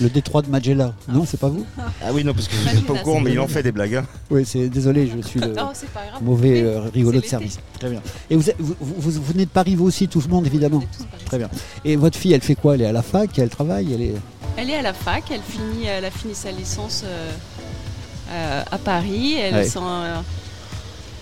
Le Détroit de Magella. Non, c'est pas vous? Ah oui, non, parce que vous n'êtes pas au courant, mais il en fait des blagues. hein. Oui, c'est désolé, je suis le Non, c'est pas grave. mauvais euh, rigolo de service. Très bien. Et vous, êtes- vous, vous, vous venez de Paris, vous aussi, tout le monde, évidemment On est tous pareils. Très bien. Et votre fille, elle fait quoi? Elle est à la fac Elle travaille Elle est... Elle est à la fac, elle, finit, elle a fini sa licence euh, euh, à Paris. Elle Ouais. s'en, euh,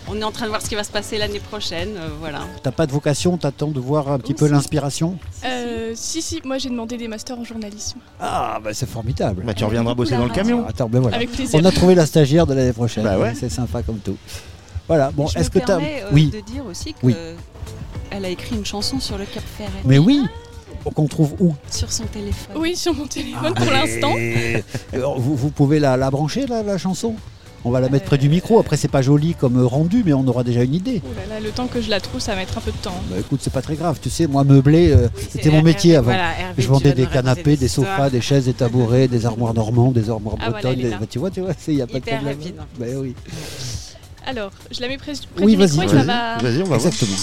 on est en train de voir ce qui va se passer l'année prochaine. euh, voilà. T'as pas de vocation T'attends de voir un petit Oh, peu si. l'inspiration Euh, si, si, moi j'ai demandé des masters en journalisme. Ah, bah c'est formidable. Bah, tu reviendras bosser dans le camion. Attends, ben voilà. Avec plaisir. On a trouvé la stagiaire de l'année prochaine. Bah ouais. C'est sympa comme tout. Voilà, bon, est-ce que t'as. euh, Oui, de dire aussi Oui. qu'elle a écrit une chanson sur le Cap Ferret, mais oui Qu'on trouve où? Sur son téléphone. Oui, sur mon téléphone Ah, pour l'instant. Vous, vous pouvez la, la brancher, la, la chanson? On va la mettre près du micro. Après, c'est pas joli comme rendu, mais on aura déjà une idée. Oh là là, le temps que je la trouve, ça va mettre un peu de temps. Bah écoute, c'est pas très grave. Tu sais, moi, meubler, euh, c'était mon métier avant. Je vendais des canapés, des sofas, des chaises, des tabourets, des armoires normandes, des armoires Ah, bretonnes. des- bah, tu vois, tu vois, il n'y a pas de Hyper problème. rapide. Bah oui. Alors, je la mets près, près Oui, du micro vas-y, et ça vas-y. va. Vas-y, on va voir. Exactement.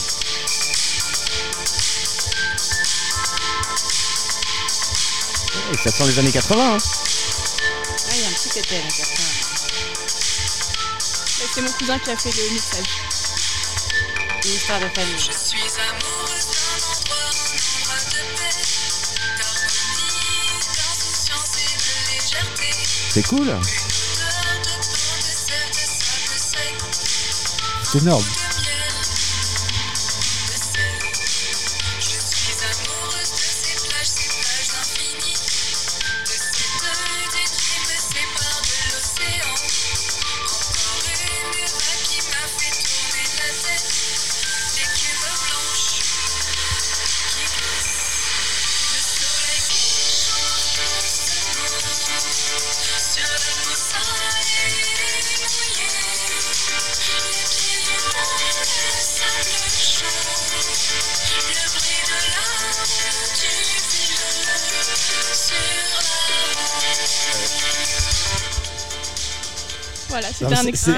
Et ça sent les années 80. hein. Ah, il y a un petit côté avec après. C'est mon cousin qui a fait le mixage. Une histoire de famille. Je suis amoureuse d'un endroit, un endroit de paix, d'harmonie, d'insouciance et de légèreté. C'est cool. Une odeur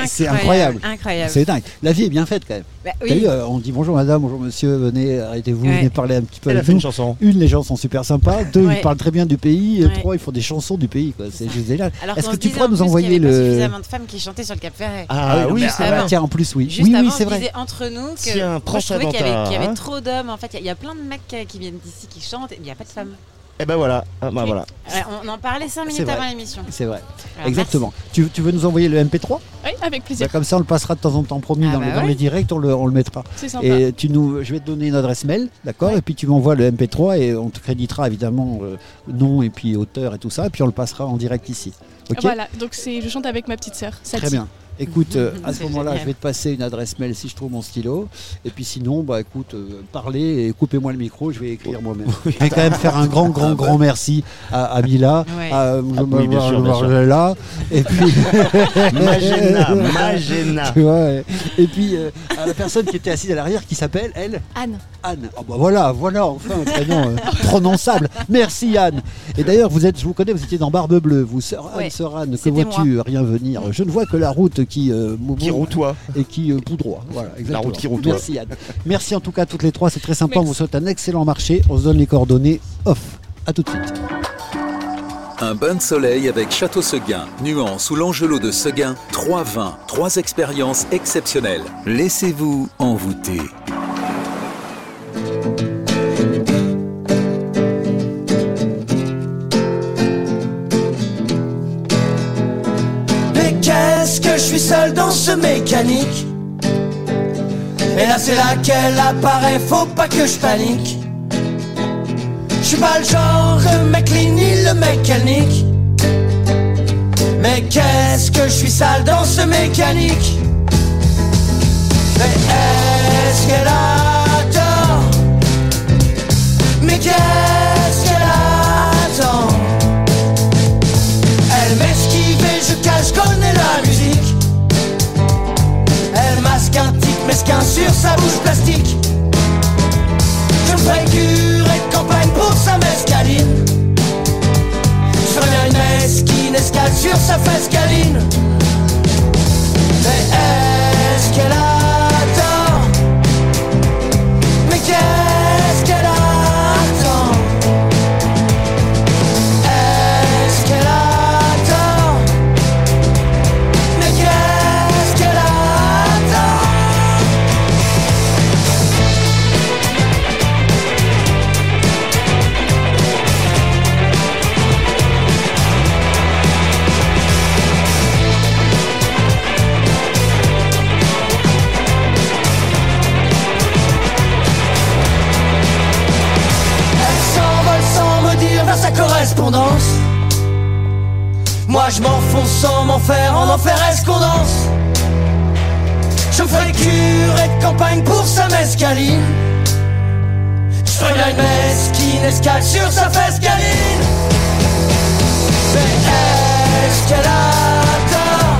c'est- incroyable. C'est dingue. La vie est bien faite quand même. Bah, T'as oui. vu, euh, on dit bonjour madame, bonjour monsieur, venez, arrêtez-vous, Ouais. venez parler un petit peu Elle a avec fait nous. une chanson. Une, les gens sont super sympas. Deux, Ouais. ils parlent très bien du pays. Et Ouais. Trois, ils font des chansons du pays. quoi. C'est juste génial. Est-ce que tu en nous envoyer qu'il y avait pas le. suffisamment de femmes qui chantaient sur le Cap Ferret. Ah non, oui, mais- c'est ah vrai. tiens, en plus, oui. Juste oui, avant, oui, c'est on disait entre nous que je trouvais qu'il y avait, hein. trop d'hommes. En fait, il y a- il a plein de mecs qui viennent d'ici qui chantent et il n'y a pas de femmes. Et ben voilà. Ah, bah voilà. Ouais, on en parlait 5 C'est minutes avant l'émission. C'est vrai. Alors, Exactement. Tu, tu veux nous envoyer le MP3 Oui, avec Bah, plaisir. Comme ça, on le passera de temps en temps, promis, Ah dans, bah les, dans ouais. les directs, on le, on le mettra. C'est sympa. Et tu nous, je vais te donner une adresse mail, d'accord? Ouais. Et puis tu m'envoies le MP3 et on te créditera évidemment euh, nom et puis auteur et tout ça. Et puis on le passera en direct ici. Voilà, donc c'est, je chante avec ma petite sœur. Très bien. Écoute, euh, à ce moment-là, je vais te passer une adresse mail si je trouve mon stylo. Et puis sinon, bah écoute, euh, parlez et coupez-moi le micro, je vais écrire moi-même. Je vais quand même faire un grand, grand, grand merci à, à Mila, Ouais. à, Ah oui, bien sûr, bien sûr. là, et puis Magena, Magena. tu vois, et, et puis euh, à la personne qui était assise à l'arrière qui s'appelle elle Anne. Anne. Ah bah voilà, voilà enfin un prénom euh, prononçable. Merci Anne. Et d'ailleurs, vous êtes, je vous connais, vous étiez dans Barbe Bleue, vous sœur Anne, Ouais, sœur Anne, que vois-tu rien venir? Je ne vois que la route qui euh, Qui routoie. et qui euh, poudroie. Voilà, exactement. route qui routoie. Merci Anne. Merci en tout cas à toutes les trois, c'est très sympa. On vous souhaite un excellent marché. On se donne les coordonnées off. À tout de suite. Un bain de soleil avec Château Seguin, Nuance ou l'Angelot de Seguin, trois vins, trois expériences exceptionnelles. Laissez-vous envoûter. C'est là qu'elle apparaît, faut pas que je panique. Je suis pas le genre de mec ni le mécanique Mais qu'est-ce que je suis sale dans ce mécanique? Mais est-ce qu'elle a tort Mais qu'est-ce mesquin sur sa bouche plastique. Je me ferai curé de campagne pour sa mescaline. Je bien une esquine escale sur sa fesse caline. Mais est-ce qu'elle a Moi je m'enfonce sans m'en faire en enfer escondance. Je ferai curé de campagne pour sa mescaline. Je ferai une mesquine escale sur sa fesse câline. Mais est-ce qu'elle a tort?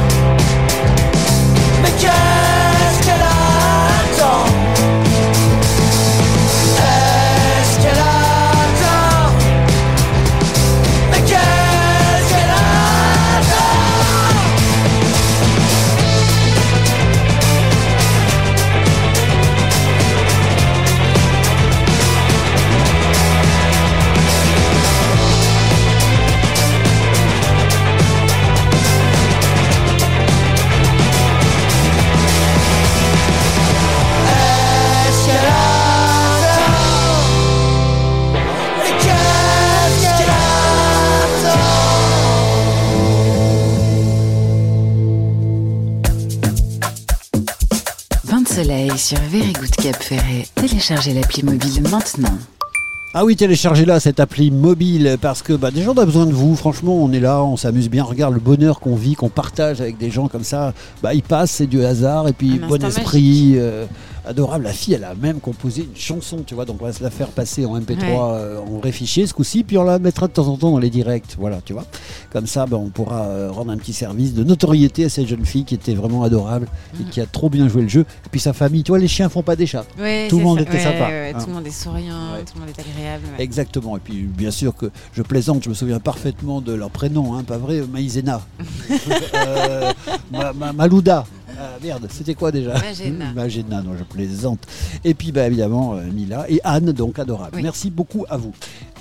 Mais qu'est-ce sur Very Good Cap Ferret. Téléchargez l'appli mobile maintenant. Ah oui, téléchargez-la cette appli mobile parce que bah, déjà on a besoin de vous. Franchement, on est là, on s'amuse bien. Regarde le bonheur qu'on vit, qu'on partage avec des gens comme ça. Bah, il passe, c'est du hasard et puis Un bon esprit, euh, adorable. La fille, elle a même composé une chanson, tu vois. Donc on va se la faire passer en MP3, Ouais. euh, en vrai fichier ce coup-ci, puis on la mettra de temps en temps dans les directs. Voilà, tu vois. Comme ça, bah, on pourra euh, rendre un petit service de notoriété à cette jeune fille qui était vraiment adorable et qui a trop bien joué le jeu. Et puis sa famille, tu vois, les chiens font pas des chats. Ouais, tout le monde ça. était Ouais, sympa. hein. Tout le monde est souriant, tout le monde est agréable. Exactement. Et puis, bien sûr que je plaisante, je me souviens parfaitement de leur prénom, hein, pas vrai Maïzena. Euh, Ma- Ma- Malouda. Ah, merde, c'était quoi déjà Magena. Magena, non, je plaisante. Et puis, bah, évidemment, euh, Mila et Anne, donc adorable. Oui. Merci beaucoup à vous.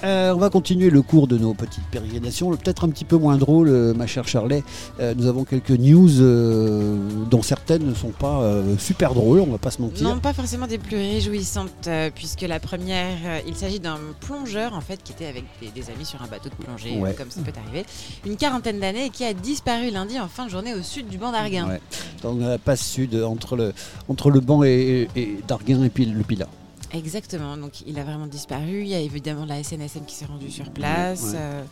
Euh, on va continuer le cours de nos petites pérégrinations, peut-être un petit peu moins drôle, euh, ma chère Charlet. Euh, nous avons quelques news dont certaines ne sont pas super drôles, on va pas se mentir. Non, pas forcément des plus réjouissantes, puisque la première, il s'agit d'un plongeur en fait qui était avec des, des amis sur un bateau de plongée, Ouais. comme ça peut arriver, une quarantaine d'années et qui a disparu lundi en fin de journée au sud du banc d'Arguin. Ouais. Dans la passe sud, entre le, entre le banc et, et d'Arguin et puis le Pilat. Exactement, donc il a vraiment disparu. Il y a évidemment la SNSM qui s'est rendue sur place. Ouais. euh,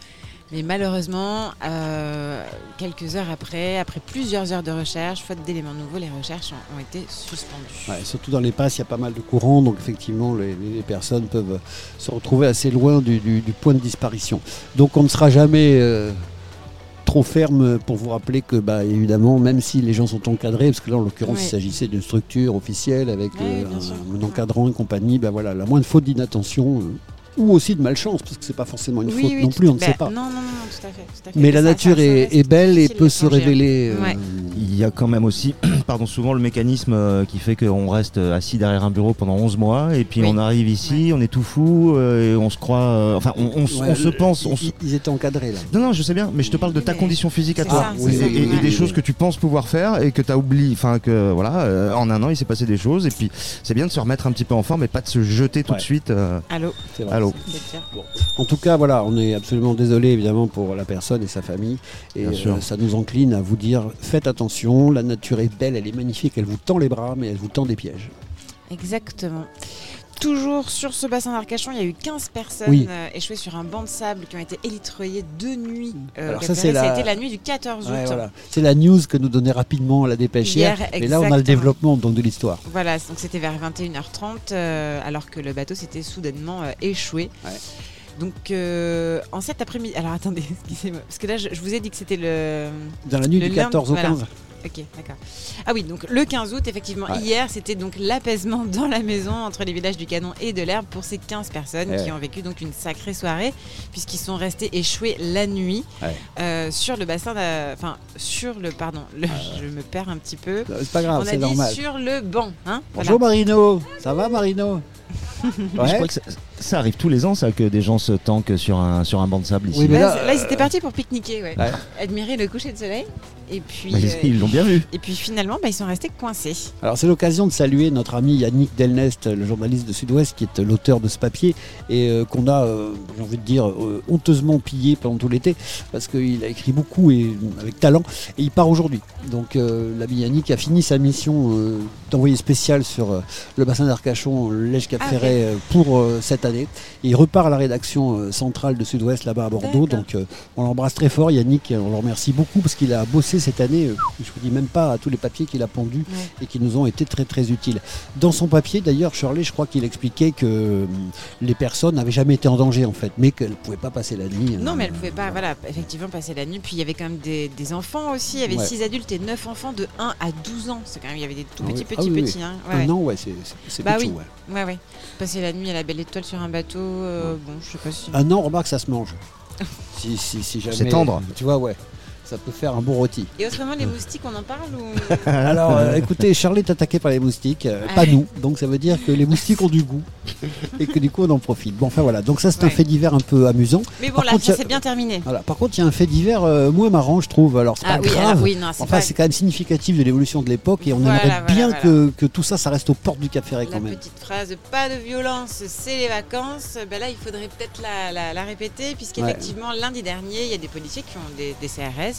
mais malheureusement, euh, quelques heures après, après plusieurs heures de recherche, faute d'éléments nouveaux, les recherches ont, ont été suspendues. Ouais, surtout dans les passes, il y a pas mal de courants, donc effectivement, les, personnes peuvent se retrouver assez loin du, du- du point de disparition. Donc on ne sera jamais euh, trop ferme pour vous rappeler que, bah, évidemment, même si les gens sont encadrés, parce que là, en l'occurrence, Ouais. il s'agissait d'une structure officielle avec Ouais, euh, un, un encadrant et compagnie, bah, voilà, la moindre faute d'inattention. Euh, ou aussi de malchance, parce que c'est pas forcément une Oui, faute oui, non plus, on ne bah, sait pas. Non, non, non, tout à fait. tout à fait. Mais la ça- nature ça- est, belle et peut se révéler. euh, Ouais. Il y a quand même aussi, pardon, souvent le mécanisme euh, qui fait qu'on reste assis derrière un bureau pendant 11 mois et puis Oui. on arrive ici, on est tout fou euh, et on se croit, euh, enfin on, on s- ouais, on se pense, on ils, étaient encadrés là. non non je sais bien, mais je te parle de ta Mais condition physique à toi ça, et, des choses que tu penses pouvoir faire et que tu as oublié, enfin que voilà, euh, en un an il s'est passé des choses et puis c'est bien de se remettre un petit peu en forme et pas de se jeter tout de suite. euh, Allô? C'est vrai. Allô? En tout cas, voilà, on est absolument désolé évidemment pour la personne et sa famille. Et euh, ça nous incline à vous dire faites attention, la nature est belle, elle est magnifique, elle vous tend les bras, mais elle vous tend des pièges. Exactement. Toujours sur ce bassin d'Arcachon, il y a eu 15 personnes Oui. euh, échouées sur un banc de sable qui ont été élitroyées de nuit. euh, Alors ça, c'est la- été la nuit du 14 août. Ouais, voilà. C'est la news que nous donnait rapidement la dépêche hier. Hier, Et là, on a le développement donc, de l'histoire. Voilà, donc c'était vers 21h30, euh, alors que le bateau s'était soudainement euh, échoué. Ouais. Donc euh, en cet après-midi, alors attendez, excusez-moi, parce que là je, je vous ai dit que c'était le Dans la nuit Le du lundi, 14 au voilà. 15. Ok, d'accord. Ah oui, donc le 15 août, effectivement, Ouais. hier, c'était donc l'apaisement dans la maison entre les villages du Canon et de l'Herbe pour ces 15 personnes Eh qui ont vécu donc une sacrée soirée, puisqu'ils sont restés échoués la nuit Ouais. euh, sur le bassin, enfin sur le, pardon, le- je me perds un petit peu. C'est pas grave, c'est normal. sur le banc, hein Bonjour Marino, ça va Marino? Je crois que ça, ça arrive tous les ans, ça, que des gens se tankent sur un, sur un banc de sable ici. Oui, mais Là, là, ils étaient partis pour pique-niquer, ouais. Ouais. Admirer le coucher de soleil. Et puis, Bah, ils- euh, l'ont bien vu. Et puis finalement, bah, ils sont restés coincés. Alors c'est l'occasion de saluer notre ami Yannick Delnest, le journaliste de Sud-Ouest, qui est l'auteur de ce papier et euh, qu'on a, euh, j'ai envie de dire, euh, honteusement pillé pendant tout l'été parce qu'il a écrit beaucoup et avec talent et il part aujourd'hui. Donc euh, l'ami Yannick a fini sa mission euh, d'envoyé spécial sur euh, le bassin d'Arcachon, lège cap Ah, euh, pour euh, cette année. Il repart à la rédaction euh, centrale de Sud-Ouest là-bas à Bordeaux. Donc on l'embrasse très fort Yannick, on le remercie beaucoup parce qu'il a bossé cette année, je vous dis même pas à tous les papiers qu'il a pondus et qui nous ont été très très utiles. Dans son papier d'ailleurs, Shirley, je crois qu'il expliquait que les personnes n'avaient jamais été en danger en fait, mais qu'elles ne pouvaient pas passer la nuit. Non, euh, mais elle pouvait pas, voilà, effectivement, passer la nuit. Puis il y avait quand même des, des enfants aussi. Il y avait Ouais. 6 adultes et 9 enfants de 1 à 12 ans. C'est quand même, il y avait des tout Ah petits, oui. petits, Ah oui, petits. oui. hein. Un an, ouais, c'est- Bah petit, ouais, ouais. Passer la nuit à la belle étoile sur un bateau, euh, bon, je sais pas si. Un an, remarque, ça se mange. si, si, si jamais. C'est tendre. Tu vois, ouais. Ça peut faire un bon rôti. Et autrement, les moustiques, on en parle ou Alors, euh, écoutez, Charlie est attaqué par les moustiques, euh, Ah pas nous. Donc, ça veut dire que les moustiques ont du goût et que du coup, on en profite. Bon, enfin voilà. Donc, ça, c'est un fait divers un peu amusant. Mais bon, Par là, contre, ça s'est bien terminé. Voilà. Par contre, il y a un fait divers euh, moins marrant, je trouve. Alors, c'est Ah pas oui, grave. alors oui, non, c'est enfin, pas- c'est quand même significatif de l'évolution de l'époque et on Voilà, aimerait voilà, bien voilà. Que, que tout ça, ça reste aux portes du Cap Ferret La quand même. petite phrase pas de violence, c'est les vacances. Ben là, il faudrait peut-être la, la- la répéter, puisqu'effectivement, lundi dernier, il y a des policiers qui ont des, des CRS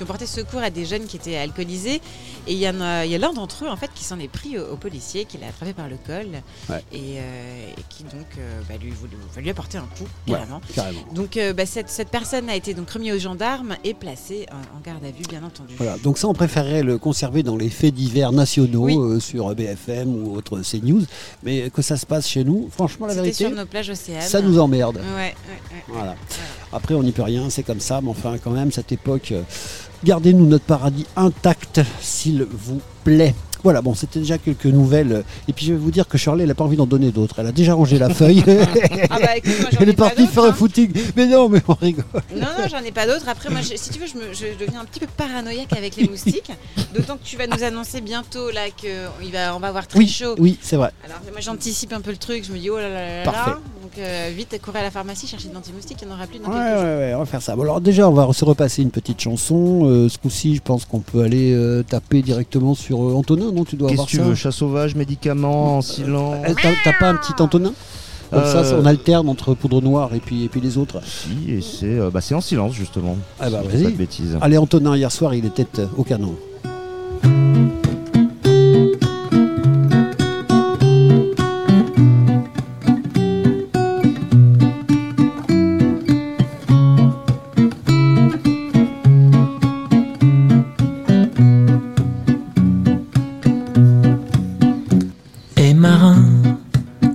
qui ont porté secours à des jeunes qui étaient alcoolisés. Et il y, en a, il y a l'un d'entre eux, en fait, qui s'en est pris au, au policier, qui l'a attrapé par le col Ouais. et, euh, et qui donc euh, bah, lui, va lui apporter un coup, Ouais, carrément. carrément. Donc, euh, bah, cette, cette personne a été donc remise aux gendarmes et placée en, en garde à vue, bien entendu. Voilà, donc ça on préférerait le conserver dans les faits divers nationaux Oui. sur BFM ou autre CNews, mais que ça se passe chez nous, franchement la vérité, sur nos plages océanes. ça nous emmerde. Ouais. Voilà. Après on n'y peut rien, c'est comme ça, mais enfin quand même cette époque, gardez-nous notre paradis intact s'il vous plaît. Voilà, bon, c'était déjà quelques nouvelles. Et puis je vais vous dire que Shirley, elle n'a pas envie d'en donner d'autres. Elle a déjà rangé la feuille. Ah bah écoute, moi, j'en elle est partie faire un hein. footing. Mais non, mais on rigole. Non, non, j'en ai pas d'autres. Après, moi, je- si tu veux, je, me- je deviens un petit peu paranoïaque avec les moustiques. D'autant que tu vas nous annoncer bientôt là qu'on va, on va avoir très Oui, chaud. oui, c'est vrai. Alors, moi, j'anticipe un peu le truc. Je me dis, oh là là là là. Donc, euh, vite, courir à la pharmacie, chercher de l'anti-moustique. Il n'y en aura plus dans Ouais, quelques jours. ouais, ouais, on va faire ça. Bon, alors déjà, on va se repasser une petite chanson. Euh, ce coup-ci, je pense qu'on peut aller euh, taper directement sur euh, Antonin, non Tu dois Qu'est-ce avoir que tu ça. veux Chat sauvage, médicaments, en silence Euh, T'as t'as pas un petit Antonin? Comme ça, on alterne entre Poudre Noire et puis, et puis les autres. Si, et c'est euh, bah, c'est en silence justement. Ah bah Si je dis vas-y. Pas de bêtises. Allez, Antonin, hier soir, il était au canon.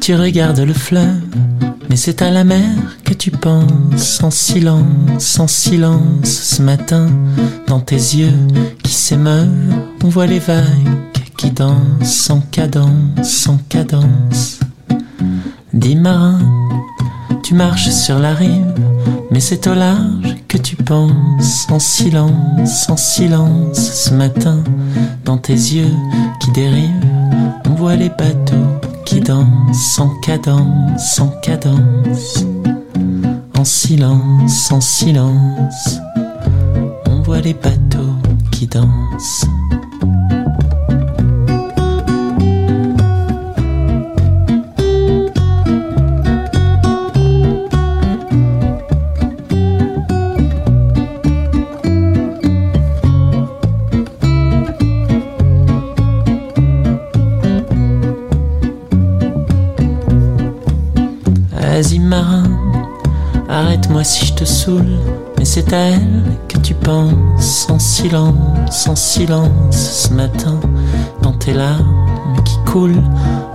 Tu regardes le fleuve, mais c'est à la mer que tu penses en silence, en silence. Ce matin, dans tes yeux qui s'émeuvent, on voit les vagues qui dansent en cadence, en cadence. Dis marin, tu marches sur la rive, mais c'est au large que tu penses en silence, en silence. Ce matin, dans tes yeux qui dérivent, on voit les bateaux qui dansent en cadence, en cadence. En silence, en silence, on voit les bateaux qui dansent. Vas-y marin, arrête-moi si je te saoule, mais c'est à elle que tu penses en silence, en silence. Ce matin, dans tes larmes qui coulent,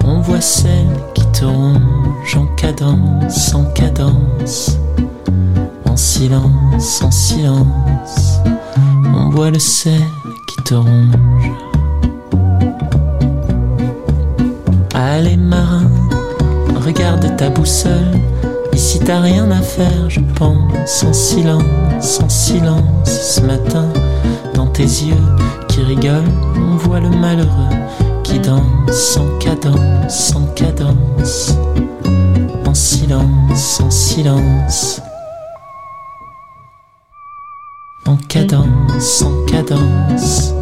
on voit celle qui te ronge en cadence, en cadence. En silence, en silence, on voit le sel qui te ronge. Ta boussole. Ici t'as rien à faire, je pense, en silence, en silence. Ce matin, dans tes yeux qui rigolent, on voit le malheureux qui danse sans cadence, sans cadence. En silence, en silence. En cadence, en cadence.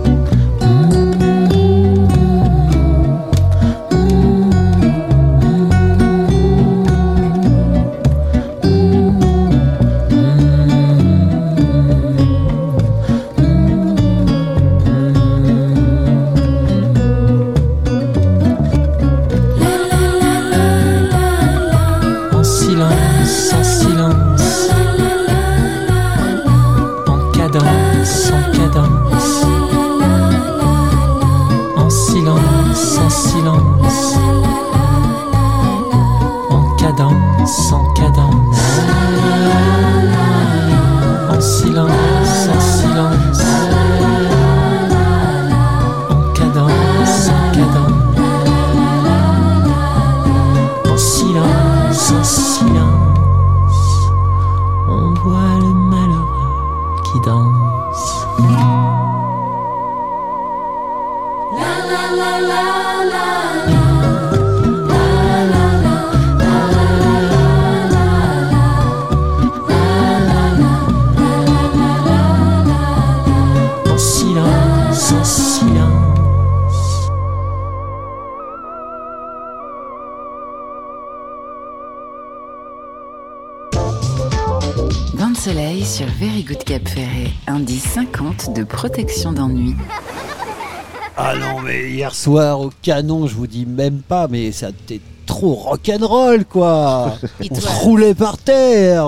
Hier soir au canon, je vous dis même pas, mais ça était trop rock'n'roll quoi. On se roulait par terre.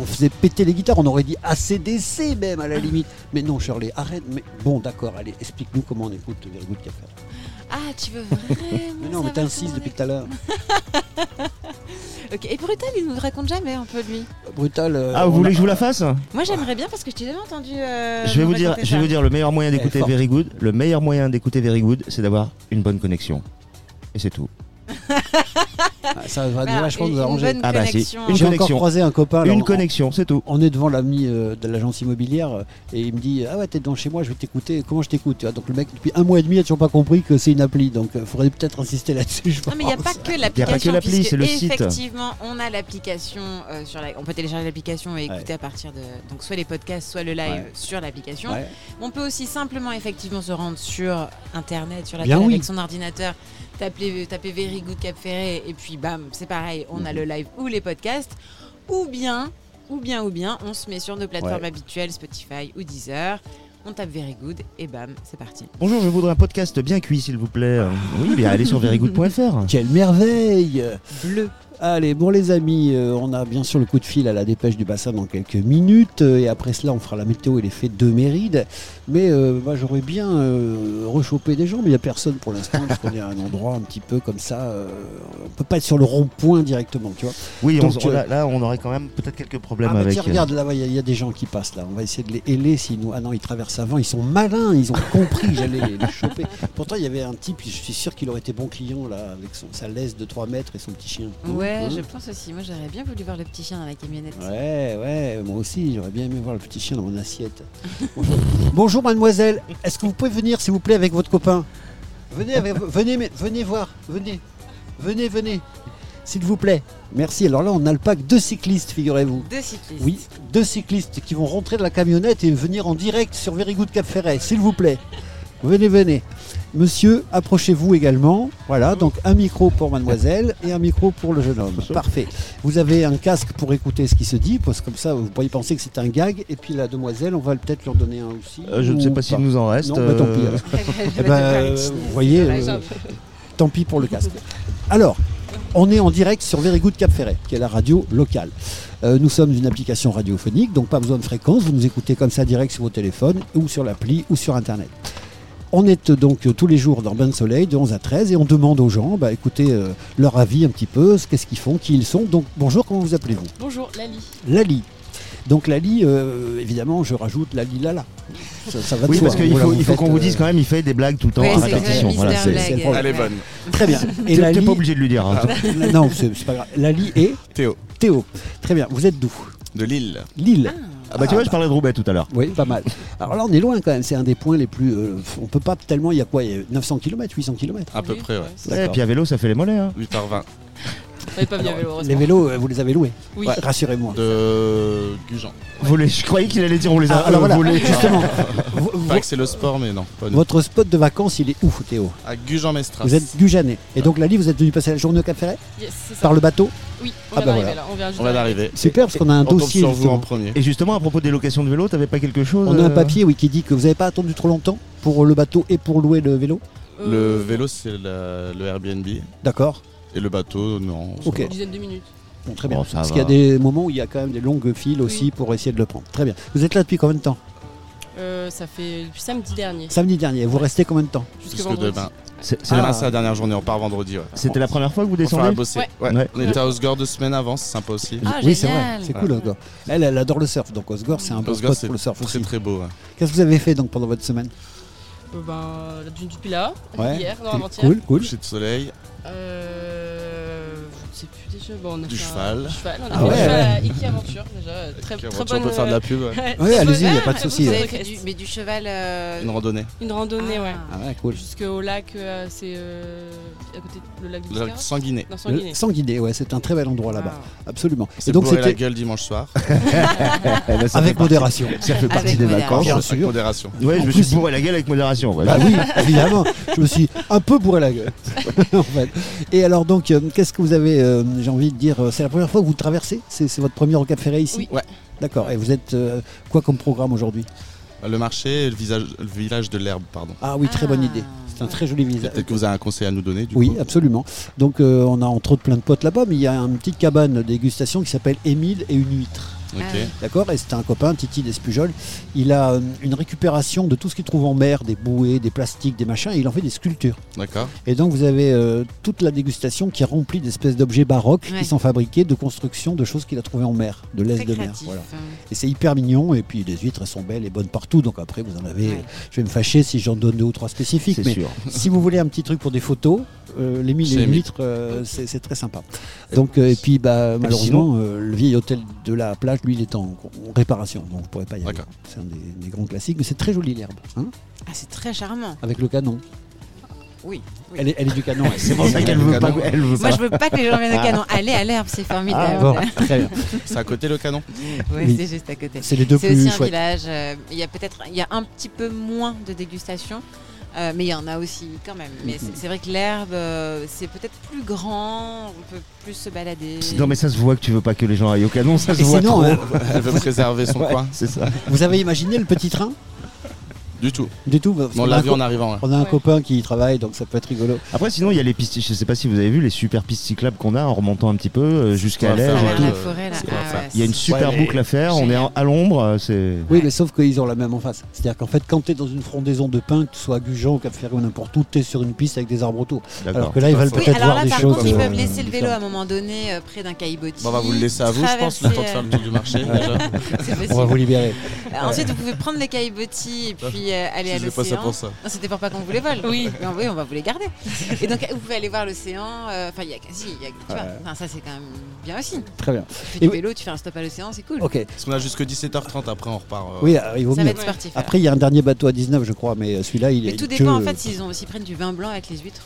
On faisait péter les guitares, on aurait dit ACDC même à la limite. Mais non, Shirley, arrête. Mais bon, d'accord, allez, explique-nous comment on écoute Very Good Café. Ah, tu veux vraiment Mais non, mais t'insistes depuis tout à l'heure. Ok, et Brutal, il nous raconte jamais un peu lui. Brutal. euh, Ah, vous on voulez a- que je vous la fasse Moi j'aimerais bien parce que je t'ai jamais entendu. euh, Je vais nous vous dire, raconter je vais ça. vous dire le meilleur moyen d'écouter. Very Good. Le meilleur moyen d'écouter Very Good, c'est d'avoir une bonne connexion. Et c'est tout. Ah, Ça va Bah, vachement une- nous arranger. Ah bah si. connexion. Une J'ai encore connexion. croisé un copain. là, Une on- connexion, c'est tout. On est devant l'ami euh, de l'agence immobilière euh, et il me dit Ah ouais, t'es devant chez moi, je vais t'écouter. Comment je t'écoute? Tu vois Donc le mec, depuis un mois et demi, il a toujours pas compris que c'est une appli. Donc il faudrait peut-être insister là-dessus. je Non mais il n'y a pas que Y a l'application. pas que l'appli, c'est le site. Effectivement, on a l'application euh, sur la... On peut télécharger l'application et écouter à partir de donc soit les podcasts, soit le live Ouais. sur l'application. Ouais. On peut aussi simplement effectivement se rendre sur internet, sur la Bien télé oui. avec son ordinateur, taper, taper Very Good Cap Ferret et puis bam, c'est pareil, on a Mhm. le live ou les podcasts. Ou bien, ou bien, ou bien, on se met sur nos plateformes Ouais. habituelles, Spotify ou Deezer. On tape Very Good et bam, c'est parti. Bonjour, je voudrais un podcast bien cuit, s'il vous plaît. Euh, Oui, bien allez sur verygood.fr. Quelle merveille Bleu. Allez, bon les amis, euh, on a bien sûr le coup de fil à la dépêche du bassin dans quelques minutes. euh, et après cela, on fera la météo et les fêtes de Méride. Mais euh, bah, j'aurais bien euh, rechopé des gens, mais il n'y a personne pour l'instant, parce qu'on est à un endroit un petit peu comme ça. euh, on peut pas être sur le rond-point directement, tu vois. Oui, on, Donc, on- euh, là, là, on aurait quand même peut-être quelques problèmes Ah bah avec. tiens, regarde, là, il y, a- il y a des gens qui passent là. On va essayer de les héler. S'ils nous... Ah non, ils traversent avant. Ils sont malins. Ils ont compris. que J'allais les, les choper. Pourtant, il y avait un type. Je suis sûr qu'il aurait été bon client là, avec son, sa laisse de 3 mètres et son petit chien. Ouais, Hein je pense aussi. Moi, j'aurais bien voulu voir le petit chien dans la camionnette. Ouais, ouais, moi aussi, j'aurais bien aimé voir le petit chien dans mon assiette. Bonjour, Bonjour, mademoiselle, est-ce que vous pouvez venir s'il vous plaît avec votre copain Venez, avec- venez, mais- venez voir, venez, venez, venez, s'il vous plaît. Merci, alors là on a le pack deux cyclistes, figurez-vous. Deux cyclistes. Oui, deux cyclistes qui vont rentrer de la camionnette et venir en direct sur Very Good Cap Ferret, s'il vous plaît. Venez, venez. Monsieur, approchez-vous également. Voilà, donc un micro pour mademoiselle et un micro pour le jeune homme. Parfait. Vous avez un casque pour écouter ce qui se dit, parce que comme ça, vous pourriez penser que c'est un gag. Et puis la demoiselle, on va peut-être leur donner un aussi. Euh, je ne sais pas s'il nous en reste, Non, bah, tant pis. euh. Elle Eh ben, euh, vous voyez, euh, tant pis pour le casque. Alors, on est en direct sur Very Good Cap Ferret, qui est la radio locale. Euh, nous sommes une application radiophonique, donc pas besoin de fréquence. Vous nous écoutez comme ça direct sur vos téléphones, ou sur l'appli, ou sur Internet. On est donc euh, tous les jours dans Bain de Soleil de 11 à 13 et on demande aux gens, bah, écoutez, euh, leur avis un petit peu, ce qu'est-ce qu'ils font, qui ils sont. Donc bonjour, comment vous appelez-vous? Bonjour, Lali. Lali. Donc Lali, euh, évidemment, je rajoute Lali Lala. Ça, ça va de Oui, soi. parce qu'il Voilà, faut, qu'on vous dise quand même, il fait des blagues tout le temps Oui, à répétition. Voilà. Elle est bonne. Très bien. Et Lali, pas obligé de lui dire. hein. non, c'est c'est pas grave. Lali et Théo, Théo. Très bien. Vous êtes d'où? De Lille. Lille. Ah bah tu vois, je parlais de Roubaix tout à l'heure. Oui, pas mal. Alors là, on est loin quand même. C'est un des points les plus. euh, on peut pas tellement. Il y a quoi Il y a 900 km, 800 km À peu Oui, près, ouais. ouais. Et puis à vélo, ça fait les mollets. Hein. 8h20. Vélo, heureusement. Les vélos, euh, vous les avez loués Oui. Rassurez-moi. De Gujan. Volés. Je croyais qu'il allait dire on les a Ah, alors euh, voilà, volés. justement, que c'est le sport, mais non. Pas nous. votre spot de vacances, il est où, Théo À Gujan-Mestras. Vous êtes Gujanais. Et donc, Lali, vous êtes venu passer la journée au Cap Ferret Yes, c'est ça. Par le bateau Oui, on Ah vient bah d'arriver voilà. là. On vient juste On va d'arriver. d'arriver. Super, parce qu'on a un On tombe dossier. sur vous justement. en premier. Et justement, à propos des locations de vélo, t'avais pas quelque chose On a un euh, papier oui, qui dit que vous n'avez pas attendu trop longtemps pour le bateau et pour louer le vélo. Le vélo, c'est la- le Airbnb. D'accord. Et le bateau, non. Ok. Une dizaine de minutes. Bon, très bien. Bon, Parce qu'il y a des moments où il y a quand même des longues files aussi Oui. pour essayer de le prendre. Très bien. Vous êtes là depuis combien de temps Euh, ça fait depuis samedi dernier. Samedi dernier. Vous restez combien de temps Jusque Jusque vendredi. demain. C'est- c'est Demain, la- c'est la dernière journée. On part vendredi. ouais. C'était la première fois que vous descendez bosser. Ouais. On était à Osgore deux semaines avant, c'est sympa aussi. Ah, oui, c'est vrai. génial. C'est cool, Osgore. Elle, elle adore le surf. Donc, Osgore, c'est un bon Osgore, spot c'est pour le surf très aussi. très beau. ouais. Qu'est-ce que vous avez fait donc pendant votre semaine Euh, ben, la dune du Pilat, Ouais. hier, non, avant-hier. Cool, cool. Coucher de soleil. Euh, sais plus déjà. Bon, on a Du fait cheval. du cheval. On a Ah fait ouais. cheval à Iki Aventure déjà. Très, Iki très Aventure, bonne. on peut faire de la euh, pub, ouais. très Oui, bonne- allez-y, y a ah, pas de très souci, ouais. mais du cheval. euh, Une randonnée. Une randonnée, Ah. ouais. Ah ouais, cool. Jusqu'au lac, euh, c'est euh, à côté de le lac du Sanguiné. Non, Sanguiné. Le- Sanguiné, ouais, c'est un très bel endroit là-bas. Ah. Absolument. C'est Et donc, bourré la c'était gueule dimanche soir. Eh ben, avec partie- modération. Ça fait partie Avec des vacances. Bien Avec sûr. modération. Ouais, je me suis bourré la gueule avec modération. ouais. Bah oui, évidemment. Je me suis un peu bourré la gueule. en fait. Et alors donc, euh, qu'est-ce que vous avez, euh, j'ai envie de dire, euh, c'est la première fois que vous traversez C'est c'est votre premier au Cap Ferret ici Oui. Ouais. D'accord. Et vous êtes euh, quoi comme programme aujourd'hui Le marché et le, visage, le village de l'herbe, pardon. Ah oui, très bonne Ah. idée. C'est un très joli visage. Peut-être que vous avez un conseil à nous donner, du Oui, coup. absolument. Donc euh, on a entre autres plein de potes là-bas, mais il y a une petite cabane de dégustation qui s'appelle Émile et une huître. Ah. D'accord Et c'est un copain, Titi d'Espujol. Il a euh, une récupération de tout ce qu'il trouve en mer, des bouées, des plastiques, des machins, et il en fait des sculptures. D'accord. Et donc vous avez euh, toute la dégustation qui est remplie d'espèces d'objets baroques Ouais. qui sont fabriqués de construction de choses qu'il a trouvées en mer, de l'aise de mer. Voilà. hein. Et c'est hyper mignon, et puis les huîtres elles sont belles et bonnes partout, donc après vous en avez... Ouais. Je vais me fâcher si j'en donne deux ou trois spécifiques, C'est mais sûr. si vous voulez un petit truc pour des photos, euh, les mille Chez et huîtres, euh, c'est très sympa. Donc, euh, et puis bah, malheureusement, euh, le vieil hôtel de la plage, lui, il est en, en réparation, donc vous ne pourrez pas y aller. C'est un des, des grands classiques, mais c'est très joli l'herbe, hein, Ah, c'est très charmant. avec le canon. Oui. oui. Elle est, elle est du canon. C'est pour ça qu'elle Le veut pas. veut Moi, je veux pas que les gens viennent au canon. Allez à l'herbe, c'est Ah, formidable. bon, très bien. C'est à côté le canon? Oui, Oui. c'est juste à côté. C'est les deux plus aussi un village. euh, Il y a peut-être, il y a un petit peu moins de dégustation, euh, mais il y en a aussi quand même. Mais c'est- c'est vrai que l'herbe, euh, c'est peut-être plus grand, on peut plus se balader. Non, mais ça se voit que tu veux pas que les gens aillent au canon, ça se Et voit sinon, trop. euh, Elle veut préserver son Ouais, coin. C'est ça. vous avez imaginé le petit train? Du tout. Du tout parce Mais on l'a un vu en arrivant. ouais. On a un Ouais. copain qui y travaille, donc ça peut être rigolo. Après, sinon, il y a les pistes. Je sais pas si vous avez vu les super pistes cyclables qu'on a en remontant un petit peu euh, jusqu'à l'Ège Ah ouais, Il y a une super Ouais, boucle à faire. On est à l'ombre. C'est. Oui, mais sauf qu'ils ont la même en face. C'est-à-dire qu'en fait, quand tu es dans une frondaison de pins, que tu sois à Gujan, au Cap ou n'importe où, tu es sur une piste avec des arbres autour. Alors que là, ils veulent Oui, peut-être voir là, des par choses. contre, ils euh, peuvent laisser le vélo à un moment donné euh, près d'un caillebotis. On va vous le laisser à vous, je pense, le temps de faire le tour du marché On va vous libérer. Ensuite, vous pouvez prendre les caillebotis et puis euh, aller à Je l'ai pas ça l'océan. pour ça. Non, c'était pour pas qu'on vous les vole. Oui. Mais oui, on va vous les garder. Et donc, vous pouvez aller voir l'océan. euh, Enfin, il y a quasi. il y a- tu vois, enfin, ça, c'est quand même bien aussi. Très bien. Tu fais Et du vélo, tu fais un stop à l'océan, c'est cool. Ok. Parce qu'on a jusque 17h30, après on repart. euh, Oui, euh, il vaut Ça mieux. va être sportif. Après, il y a un dernier bateau à 19, je crois, mais celui-là, il Mais est. tout que- dépend en fait s'ils ont s'ils prennent du vin blanc avec les huîtres.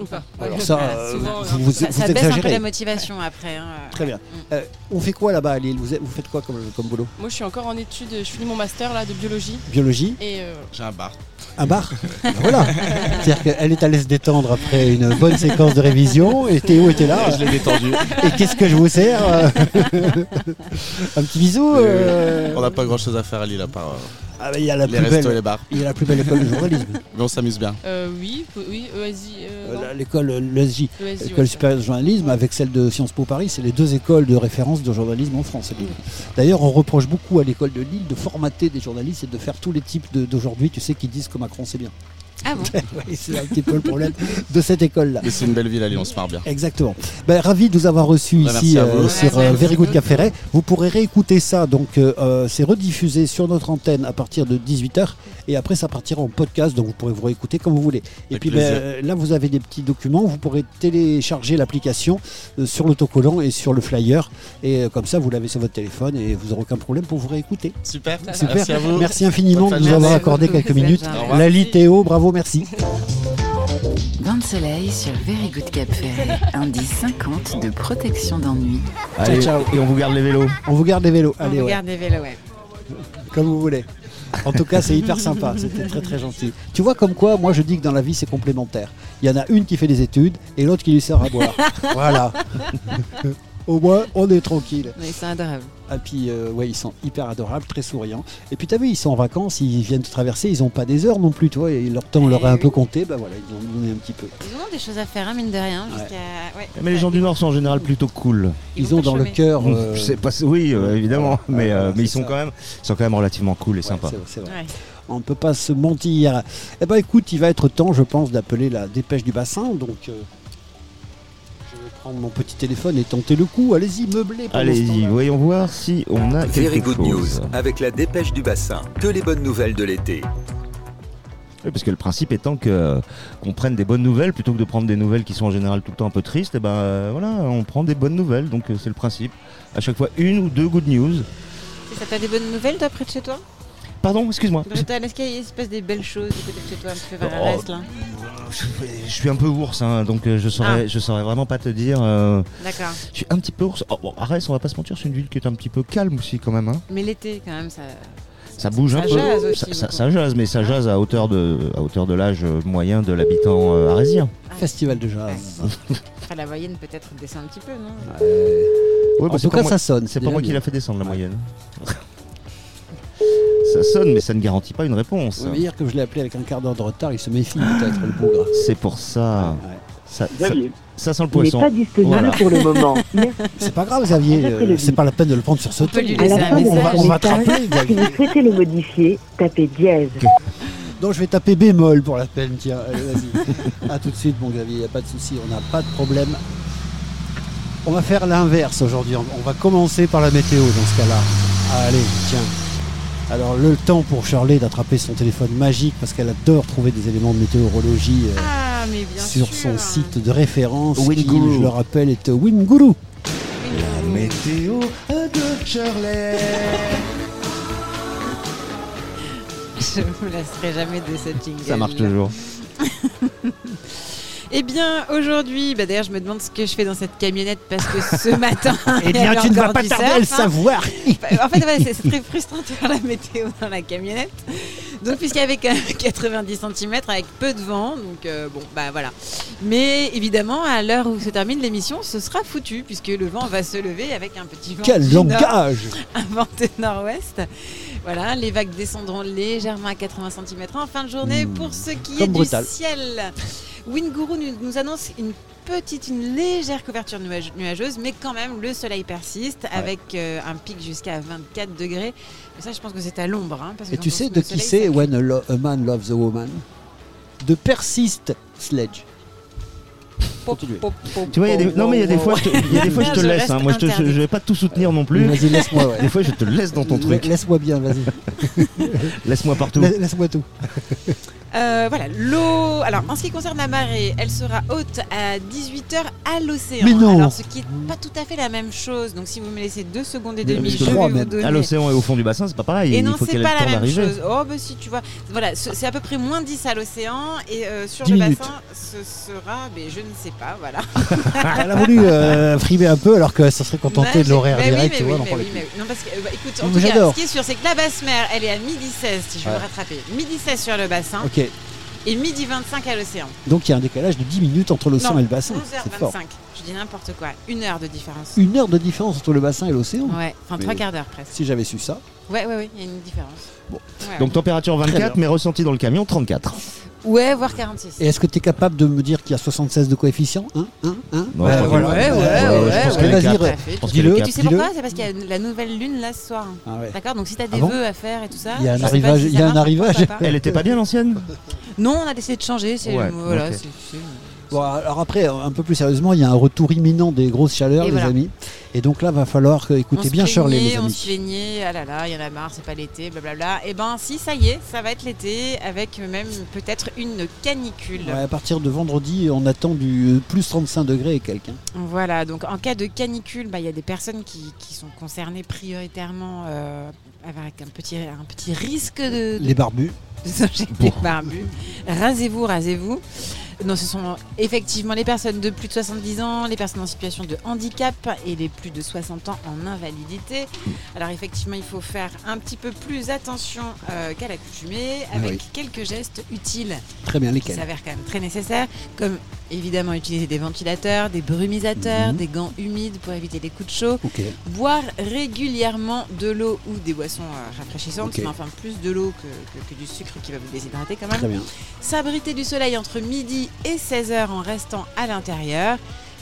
Ou pas. Alors ça, Voilà, euh, souvent, vous, euh, vous, Ça, vous ça baisse un peu la motivation après. hein. Très bien. Mm. Euh, on fait quoi là-bas, à Lille? Vous, faites quoi comme, comme boulot? Moi, je suis encore en études. Je finis mon master là de biologie. Biologie? Et euh, J'ai un bar. Un bar? Ben Voilà. C'est-à-dire qu'elle est allée se détendre après une bonne séquence de révision et Théo était là. Je l'ai détendu. Et qu'est-ce que je vous sers euh? Un petit bisou euh, On n'a pas grand chose à faire à Lille à part euh, Ah bah, il y a la les plus restos et belle. les bars. Il y a la plus belle école de journalisme. Mais on s'amuse bien. euh, oui, oui, ESI. euh, L'école, l'ESJ, ESI, l'école ouais. supérieure de journalisme, avec celle de Sciences Po Paris, c'est les deux écoles de référence de journalisme en France. Lille. D'ailleurs, on reproche beaucoup à l'école de Lille de formater des journalistes et de faire tous les types de- d'aujourd'hui, tu sais, qui disent que Macron c'est bien. Ah bon Oui, c'est un petit peu le problème de cette école-là. Mais c'est une belle ville à Lyon, on se marre bien. Exactement. Ben, ravi de vous avoir reçu Ouais, ici euh, sur Ouais, euh, Very Good Ferret. Vous pourrez réécouter ça. Donc, euh, euh, c'est rediffusé sur notre antenne à partir de 18h. Et après, ça partira en podcast. Donc, vous pourrez vous réécouter comme vous voulez. Et Avec puis, ben, là, vous avez des petits documents. Vous pourrez télécharger l'application sur l'autocollant et sur le flyer. Et comme ça, vous l'avez sur votre téléphone et vous n'aurez aucun problème pour vous réécouter. Super. Super. Merci à vous. Merci infiniment Bonne de nous avoir accordé quelques minutes. Lali, Théo, bravo, merci. Bain de soleil sur Very Good Cap Ferret. Indice 50 de protection d'ennui. Allez, ciao. Et on vous garde les vélos. On vous garde les vélos. On Allez, ouais. regarde des vélos, ouais. Comme vous voulez. En tout cas, c'est hyper sympa. C'était très très gentil. Tu vois comme quoi, moi je dis que dans la vie c'est complémentaire. Il y en a une qui fait des études et l'autre qui lui sert à boire. voilà. Au moins, on est tranquille. Mais c'est adorable. Et puis, euh, ouais, ils sont hyper adorables, très souriants. Et puis, t'as vu, ils sont en vacances, ils viennent te traverser, ils n'ont pas des heures non plus, toi. Et leur temps, on leur a un peu compté, bah voilà, ils ont donné un petit peu. Ils ont des choses à faire, hein, mine de rien. ouais. Mais les gens du Nord sont en général plutôt cool. Ils, ont dans le cœur. Euh, pas- oui, euh, évidemment, mais, euh, mais ils sont ça. quand même, ils sont quand même relativement cool et sympas. c'est- c'est vrai. On ne peut pas se mentir. Eh ben écoute, il va être temps, je pense, d'appeler la dépêche du bassin. Donc, euh, prendre mon petit téléphone et tenter le coup. Allez-y, meublez. Allez-y, voyons voir si on a Very quelque Good chose. News avec la dépêche du bassin. Que les bonnes nouvelles de l'été. Oui, parce que le principe étant que euh, qu'on prenne des bonnes nouvelles plutôt que de prendre des nouvelles qui sont en général tout le temps un peu tristes. Et ben euh, voilà, on prend des bonnes nouvelles. Donc euh, c'est le principe. À chaque fois une ou deux good news. Et Ça t'a des bonnes nouvelles, toi, près de chez toi? Pardon, excuse-moi. Britta, est-ce qu'il y a une espèce des belles choses du côté de chez toi, un peu vers Oh. Arès, là Je suis un peu ours, hein, donc euh, je saurais, Ah. je saurais vraiment pas te dire. euh, D'accord. je suis un petit peu ours. Oh, bon, Arès, on va pas se mentir, c'est une ville qui est un petit peu calme aussi quand même. hein. Mais l'été, quand même, ça. Ça bouge Ça un peu. jase aussi ça, ça- ça jase, mais ça jase à hauteur de, à hauteur de l'âge euh, moyen de l'habitant euh, arésien. Festival de jazz. Après, la moyenne peut-être descend un petit peu, non? Ouais, En bah, c'est tout pas cas, moi- ça sonne, c'est pas moi qui l'a fait descendre la moyenne. Ça sonne, mais ça ne garantit pas une réponse. Ça veut dire que je l'ai appelé avec un quart d'heure de retard, il se méfie peut-être, le bougre. C'est pour ça. Ça, ça, Xavier. ça sent le Il n'est poisson. pas disponible Voilà. pour le moment. C'est pas grave, Xavier, euh, c'est pas la peine de le prendre sur ce ton. On va- on va, te rappeler, si Xavier. vous souhaitez le modifier, tapez dièse. Donc je vais taper bémol pour la peine, tiens, vas-y. à tout de suite, mon Xavier, y a pas de souci, on n'a pas de problème. On va faire l'inverse aujourd'hui, on va commencer par la météo dans ce cas-là. Allez, tiens. Alors le temps pour Charlie d'attraper son téléphone magique parce qu'elle adore trouver des éléments de météorologie euh, Ah, mais bien sur sûr. son site de référence qui, je le rappelle, est Winguru. La météo de Shirley. Je me lasserai jamais de cette jingle. Ça marche toujours. Eh bien, aujourd'hui, bah, d'ailleurs, je me demande ce que je fais dans cette camionnette parce que ce matin. Eh bien, tu ne vas pas tarder surf, à le hein. savoir. en fait, ouais, c'est très frustrant de faire la météo dans la camionnette. Donc, puisqu'il y avait quand même 90 cm avec peu de vent, donc euh, bon, bah voilà. Mais évidemment, à l'heure où se termine l'émission, ce sera foutu puisque le vent va se lever avec un petit vent. Quel langage Un vent de nord-ouest. Voilà, les vagues descendront légèrement à 80 cm en fin de journée pour ce qui Hmm. comme est brutal. du ciel. Winguru nous, nous annonce une petite, une légère couverture nuage- nuageuse, mais quand même le soleil persiste avec euh, un pic jusqu'à 24 degrés. Mais ça, je pense que c'est à l'ombre. hein, parce que Et tu sais de qui c'est When a, lo- a Man Loves a Woman? De Persist Sledge. Continue. Tu vois, il y a des... non mais il y a des fois, je te, il y a des fois, je te Je laisse. hein. Moi, je, te, je, vais pas tout soutenir non plus. Vas-y, laisse-moi. ouais. Des fois, je te laisse dans ton truc. Laisse-moi bien, vas-y. Laisse-moi partout. La- Laisse-moi tout. Euh, voilà, l'eau. Alors, en ce qui concerne la marée, elle sera haute à 18h à l'océan. Mais non. Alors, ce qui n'est pas tout à fait la même chose. Donc, si vous me laissez deux secondes et demie, je vais vous donner. À l'océan et au fond du bassin, c'est pas pareil. Et non, c'est pas la même chose. Oh, bah si, tu vois. Voilà, ce- c'est à peu près moins 10 à l'océan. Et euh, sur 10 le minutes. bassin, ce sera. Mais je ne sais pas, voilà. Elle a voulu euh, frimer un peu alors que ça serait contenté Bah, de l'horaire oui, direct. mais tu vois, oui, mais oui, mais oui. Non, parce que, euh, bah, écoute, en tout cas, ce qui est sûr, c'est que la basse mer, elle est à midi 16, si je veux me rattraper. Midi 16 sur le bassin. Ok. Et midi 25 à l'océan. Donc il y a un décalage de 10 minutes entre l'océan et le bassin. C'est fort. 11h25. Je dis n'importe quoi. Une heure de différence. Une heure de différence entre le bassin et l'océan Ouais, enfin trois quarts d'heure presque. Si j'avais su ça. Ouais, ouais, ouais, il y a une différence. Bon. Ouais, Donc température Très 24, bien. mais ressenti dans le camion 34. ouais, voire 46. Et est-ce que tu es capable de me dire qu'il y a 76 de coefficient Hein Hein Hein Non, Ouais, Ouais, ouais, Ouais, ouais, ouais, ouais. Vas-y, dis-le. Tu sais pourquoi? C'est parce qu'il y a la nouvelle lune là ce soir. Ah ouais. D'accord? Donc si t'as des Ah bon? vœux à faire et tout ça. Il y a un arrivage- si y a un arrivage. Elle était pas bien l'ancienne? Non, on a décidé de changer. C'est Ouais, voilà, Bon, alors après, un peu plus sérieusement, il y a un retour imminent des grosses chaleurs, Et les voilà. amis. Et donc là, va falloir on se bien Shirley, les On amis. se plaignait, ah là là, il y en a marre, c'est pas l'été, blablabla. Et ben si, ça y est, ça va être l'été avec même peut-être une canicule. Ouais, à partir de vendredi, on attend du plus 35 degrés et quelques. hein. Voilà, donc en cas de canicule, bah, il y a des personnes qui, qui sont concernées prioritairement euh, avec un petit, un petit risque de, Les barbus. s'injecter barbu. Rasez-vous, rasez-vous. Non, ce sont effectivement les personnes de plus de 70 ans, les personnes en situation de handicap et les plus de 60 ans en invalidité. Alors effectivement, il faut faire un petit peu plus attention euh, qu'à l'accoutumée avec Oui. quelques gestes utiles Très bien, qui lesquels? s'avèrent quand même très nécessaires, comme évidemment utiliser des ventilateurs, des brumisateurs, Mhm. des gants humides pour éviter les coups de chaud, boire régulièrement de l'eau ou des boissons euh, rafraîchissantes, mais enfin plus de l'eau que, que- que du sucre qui va vous déshydrater quand même. S'abriter du soleil entre midi et 16h en restant à l'intérieur.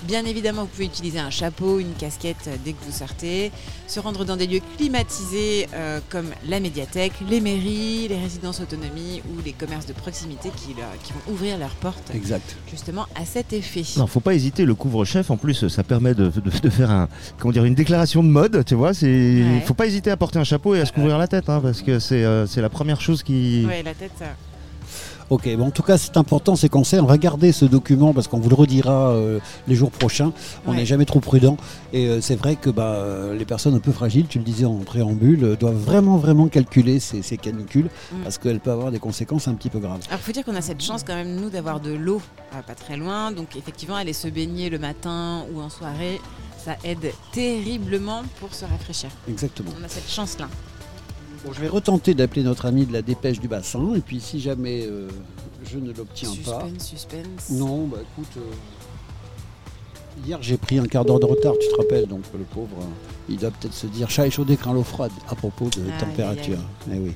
Bien évidemment, vous pouvez utiliser un chapeau, une casquette euh, dès que vous sortez. Se rendre dans des lieux climatisés euh, comme la médiathèque, les mairies, les résidences autonomie ou les commerces de proximité qui, leur- qui vont ouvrir leurs portes Exact. justement à cet effet. Non, faut pas hésiter. Le couvre-chef, en plus, ça permet de, de- de faire un, comment dire, une déclaration de mode. Tu vois, c'est, Ouais. faut pas hésiter à porter un chapeau et à se couvrir la tête, hein, parce que c'est, euh, c'est la première chose qui. Ouais, la tête. ça- Ok, bon, en tout cas, c'est important ces conseils. On va garder ce document parce qu'on vous le redira euh, les jours prochains. On Ouais. n'est jamais trop prudent. Et euh, c'est vrai que bah, euh, les personnes un peu fragiles, tu le disais en préambule, euh, doivent vraiment, vraiment calculer ces, ces canicules Mm. parce qu'elles peuvent avoir des conséquences un petit peu graves. Alors, il faut dire qu'on a cette chance quand même, nous, d'avoir de l'eau pas très loin. Donc, effectivement, aller se baigner le matin ou en soirée, ça aide terriblement pour se rafraîchir. Exactement. On a cette chance-là. Bon, je vais retenter d'appeler notre ami de la dépêche du bassin. Et puis, si jamais euh, je ne l'obtiens pas. Suspense, suspense. Non, bah écoute. euh, Hier, j'ai pris un quart d'heure de retard, tu te rappelles, donc le pauvre, euh, il doit peut-être se dire chat échaudé craint l'eau froide à propos de température. Eh oui.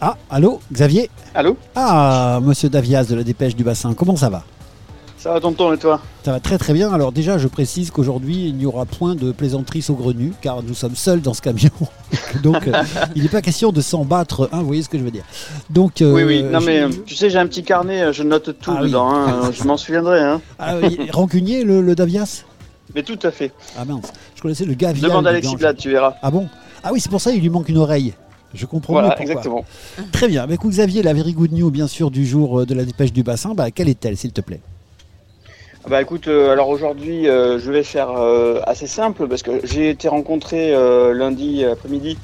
Ah, allô, Xavier? Allô? Ah, monsieur Davias de la dépêche du bassin, comment ça va? Ça va tonton et toi Ça va très très bien. Alors déjà, je précise qu'aujourd'hui, il n'y aura point de plaisanterie saugrenue, car nous sommes seuls dans ce camion. donc, euh, il n'est pas question de s'en battre, hein, vous voyez ce que je veux dire. Donc, euh, Oui, oui, non je- mais tu sais, j'ai un petit carnet, euh, je note tout Ah oui. dedans, hein, je m'en souviendrai. Hein. Ah, rancunier, le, le Davias Mais tout à fait. Ah mince, je connaissais le gars Demande du Alexis Gange. Blad, tu verras. Ah bon Ah oui, c'est pour ça il lui manque une oreille. Je comprends Voilà, pourquoi. exactement. Très bien. Écoute, Xavier, la very good news, bien sûr, du jour de la dépêche du bassin, bah, quelle est-elle, s'il te plaît? Bah écoute, euh, alors aujourd'hui, euh, je vais faire euh, assez simple parce que j'ai été rencontré euh, lundi après-midi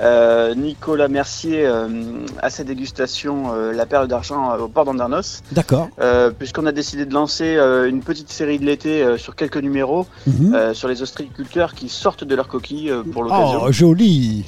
euh, Nicolas Mercier euh, à sa dégustation euh, La Perle d'Argent au port d'Andernos. D'accord. Euh, puisqu'on a décidé de lancer euh, une petite série de l'été euh, sur quelques numéros Mhm. euh, sur les ostréiculteurs qui sortent de leur coquille euh, pour l'occasion. Oh, joli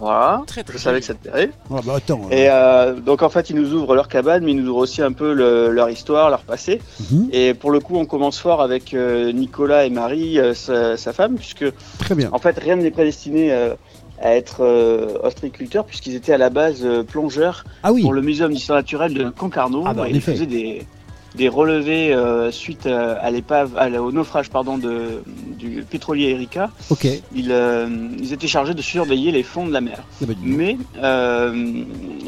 Voilà, je savais que ça te plairait. Bah attends. Et euh, donc en fait, ils nous ouvrent leur cabane, mais ils nous ouvrent aussi un peu le- leur histoire, leur passé. Mhm. Et pour le coup, on commence fort avec euh, Nicolas et Marie, euh, sa, sa femme, puisque Très bien. en fait, rien ne les prédestinait euh, à être euh, ostréiculteurs, puisqu'ils étaient à la base euh, plongeurs Ah oui. pour le Muséum d'histoire naturelle de Concarneau. Ah bah, ils effet. faisaient des, des relevés euh, suite à, à l'épave, au naufrage pardon, de, du pétrolier Erika. Ok. Ils, euh, ils étaient chargés de surveiller les fonds de la mer. Ah bah. Mais euh,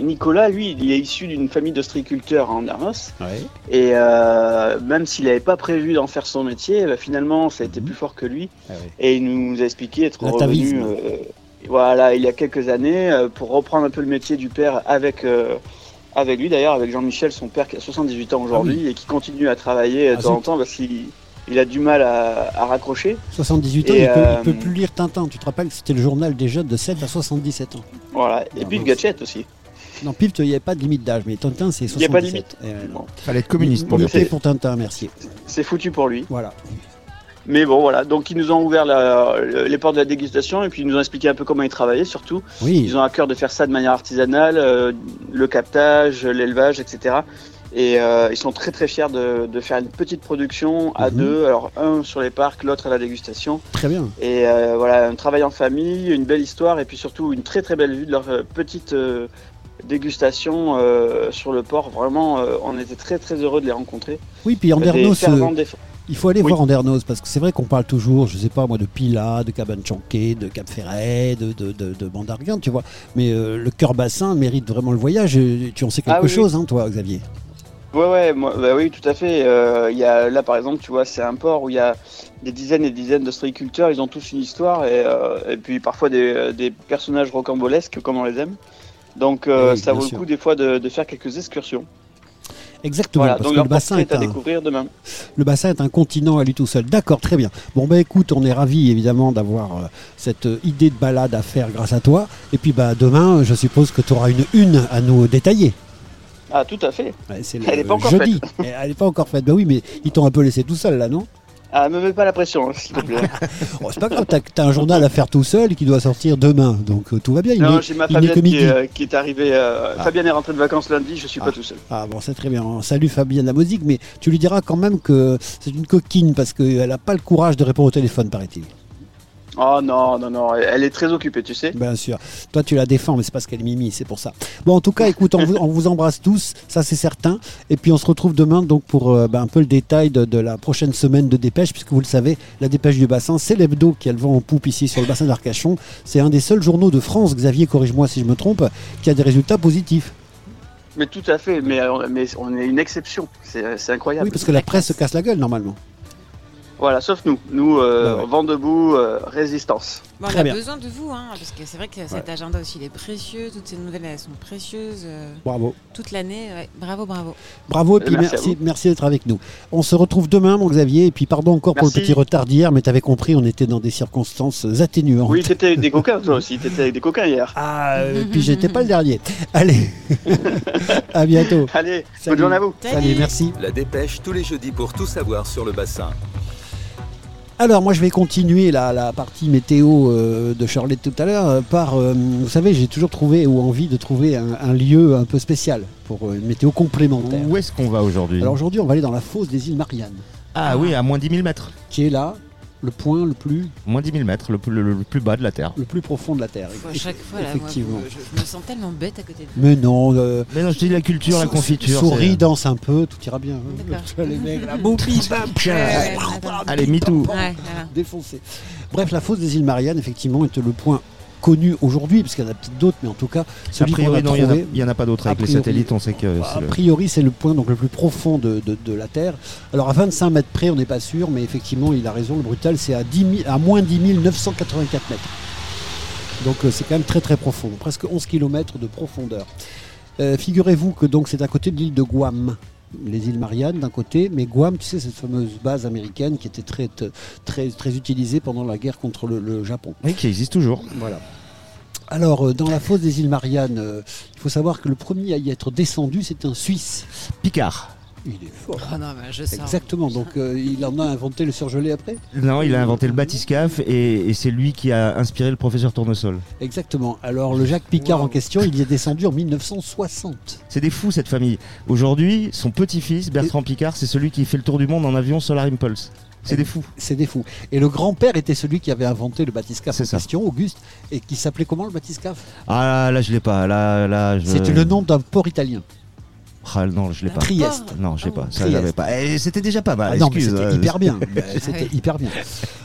Nicolas, lui, il est issu d'une famille d'ostriculteurs à Andernos. Ouais. Et euh, même s'il n'avait pas prévu d'en faire son métier, bah, finalement, ça a été plus fort que lui. Ah ouais. Et il nous a expliqué être revenu euh, voilà, il y a quelques années euh, pour reprendre un peu le métier du père avec, euh, avec lui, d'ailleurs, avec Jean-Michel, son père qui a 78 ans aujourd'hui et qui continue à travailler euh, de Ah, temps en temps parce qu'il il a du mal à, à raccrocher. 78 ans, Et, il, peut, euh, il peut plus lire Tintin. Tu te rappelles que c'était le journal des jeunes de 7 à 77 ans. Voilà, et Ah, puis. Gadget aussi. Non, Pift, il n'y avait pas de limite d'âge, mais Tintin, c'est Il y a pas de 77. limite. Non. Fallait être communiste pour lui. pour Tintin, merci. C'est foutu pour lui. Voilà. Mais bon, voilà. Donc, ils nous ont ouvert la- les portes de la dégustation et puis ils nous ont expliqué un peu comment ils travaillaient, surtout. Oui. Ils ont à cœur de faire ça de manière artisanale, euh, le captage, l'élevage, etc. Et euh, ils sont très très fiers de, de faire une petite production à Mhm. deux. Alors, un sur les parcs, l'autre à la dégustation. Très bien. Et euh, voilà, un travail en famille, une belle histoire et puis surtout une très très belle vue de leur petite dégustation sur le port. Vraiment, on était très très heureux de les rencontrer. Oui, puis Des Andernos, déf- Il faut aller voir Andernos parce que c'est vrai qu'on parle toujours, je sais pas moi, de Pila, de Cabanchonquet, de Cap Ferret, de, de, de, de Mandarguin, tu vois. Mais euh, le cœur bassin mérite vraiment le voyage. Et Tu en sais quelque Ah oui, chose, hein, toi, Xavier? Ouais, ouais, moi, bah oui, tout à fait. Euh, Il y a, là, par exemple, tu vois, c'est un port où il y a des dizaines et des dizaines d'ostréiculteurs. Ils ont tous une histoire et, euh, et puis parfois des, des personnages rocambolesques comme on les aime. Donc, euh, Oui, ça vaut sûr. le coup des fois de, de faire quelques excursions. Exactement, Voilà, parce donc que leur le bassin est est à un- découvrir demain. Le bassin est un continent à lui tout seul. D'accord, très bien. Bon, bah écoute, on est ravis évidemment d'avoir euh, cette euh, idée de balade à faire grâce à toi. Et puis bah demain, je suppose que tu auras une une à nous détailler. Ah, tout à fait. Ouais, c'est Elle le n'est pas encore jeudi. faite. Elle n'est pas encore faite. Bah oui, mais ils t'ont un peu laissé tout seul là, non? Ah, me mets pas la pression, hein, s'il te plaît. Oh, C'est pas grave, t'as as un journal à faire tout seul qui doit sortir demain. Donc euh, tout va bien. Il non, j'ai ma Fabienne qui, midi. est, euh, qui est arrivée. euh, Ah. Fabienne est rentrée de vacances lundi, je suis pas tout seul. Ah bon, c'est très bien. Salut Fabienne la musique, mais tu lui diras quand même que c'est une coquine parce qu'elle n'a pas le courage de répondre au téléphone, paraît-il. Oh non, non, non, elle est très occupée, tu sais. Bien sûr. Toi, tu la défends, mais c'est parce qu'elle est mimi, c'est pour ça. Bon, en tout cas, écoute, on vous, on vous embrasse tous, ça c'est certain. Et puis on se retrouve demain donc pour euh, ben, un peu le détail de, de la prochaine semaine de dépêche, puisque vous le savez, la dépêche du bassin, c'est l'hebdo qui a le vent en poupe ici sur le bassin d'Arcachon. C'est un des seuls journaux de France, Xavier, corrige-moi si je me trompe, qui a des résultats positifs. Mais tout à fait, mais, on- mais on est une exception. C'est c'est incroyable. Oui, parce que la presse se casse la gueule normalement. Voilà, sauf nous. Nous, euh, Bah ouais. vent debout, euh, résistance. Bon, Très on a bien. besoin de vous, hein, parce que c'est vrai que cet agenda aussi il est précieux, toutes ces nouvelles elles sont précieuses. euh, Bravo. Toute l'année, ouais. bravo, bravo. Bravo, et puis Merci d'être avec nous. On se retrouve demain, mon Xavier, et puis pardon encore pour le petit retard d'hier, mais tu avais compris, on était dans des circonstances atténuantes. Oui, t'étais avec des coquins, toi aussi. T'étais avec des coquins hier. Ah, et puis j'étais pas le dernier. Allez, à bientôt. Allez, Salut. bonne journée à vous. Salut, merci. La dépêche tous les jeudis pour tout savoir sur le bassin. Alors moi je vais continuer la, la partie météo euh, de Charlotte tout à l'heure euh, par, euh, vous savez, j'ai toujours trouvé ou envie de trouver un, un lieu un peu spécial pour une météo complémentaire. Où est-ce qu'on va aujourd'hui? Alors aujourd'hui on va aller dans la fosse des îles Mariannes, Ah oui, à moins 10 000 mètres. qui est là le point le plus, Moins 10 000 mètres, le, plus- le- le plus bas de la Terre. le plus profond de la Terre. À chaque fois, là, moi, Effectivement. je, je me sens tellement bête à côté de Mais non, euh, Mais non, je te dis la culture, la sou- confiture. souris, c'est- danse un peu, tout ira bien. hein. D'accord. Tu vois, les mecs, là, boum, bim, bam, Tiens. Ouais, ouais, attends. Allez. Ouais, voilà. défoncé. Bref, la fosse des îles Mariannes, effectivement, est le point connu aujourd'hui, parce qu'il y en a peut-être d'autres, mais en tout cas, A celui qu'on a il en a- trouvé. il y en a pas d'autres. A Avec les satellites, on sait que A c'est le- priori, c'est le point donc, le plus profond de, de- de la Terre. Alors, à 25 mètres près, on n'est pas sûr, mais effectivement, il a raison, le brutal, c'est à, 10 000 à moins 10 984 mètres. Donc, euh, c'est quand même très très profond, presque 11 km de profondeur. Euh, Figurez-vous que donc c'est à côté de l'île de Guam. Les îles Mariannes d'un côté, mais Guam, tu sais, cette fameuse base américaine qui était très, très, très utilisée pendant la guerre contre le, le Japon. Oui, qui existe toujours. Voilà. Alors, euh, dans la fosse des îles Mariannes, euh, il faut savoir que le premier à y être descendu, c'est un Suisse. Picard. Il est fort. Oh non, mais je sors. Exactement, donc euh, il en a inventé le surgelé après Non, il a inventé le bathyscaphe et, et c'est lui qui a inspiré le professeur Tournesol. Exactement. Alors, le Jacques Picard en question, il y est descendu en 1960. C'est des fous cette famille. Aujourd'hui, son petit-fils, Bertrand Picard, c'est celui qui fait le tour du monde en avion Solar Impulse. C'est des fous. C'est des fous. Et le grand-père était celui qui avait inventé le bathyscaphe en ça. question, Auguste, et qui s'appelait comment le bathyscaphe Ah là, je l'ai pas. Là, là, je... C'était le nom d'un port italien. Ah, non, je l'ai pas. Trieste. Non, je l'ai pas. Ça, j'avais pas. Eh, c'était déjà pas mal. Ah non, mais excuse, c'était euh, hyper bien. Bah, Ah C'était hyper bien.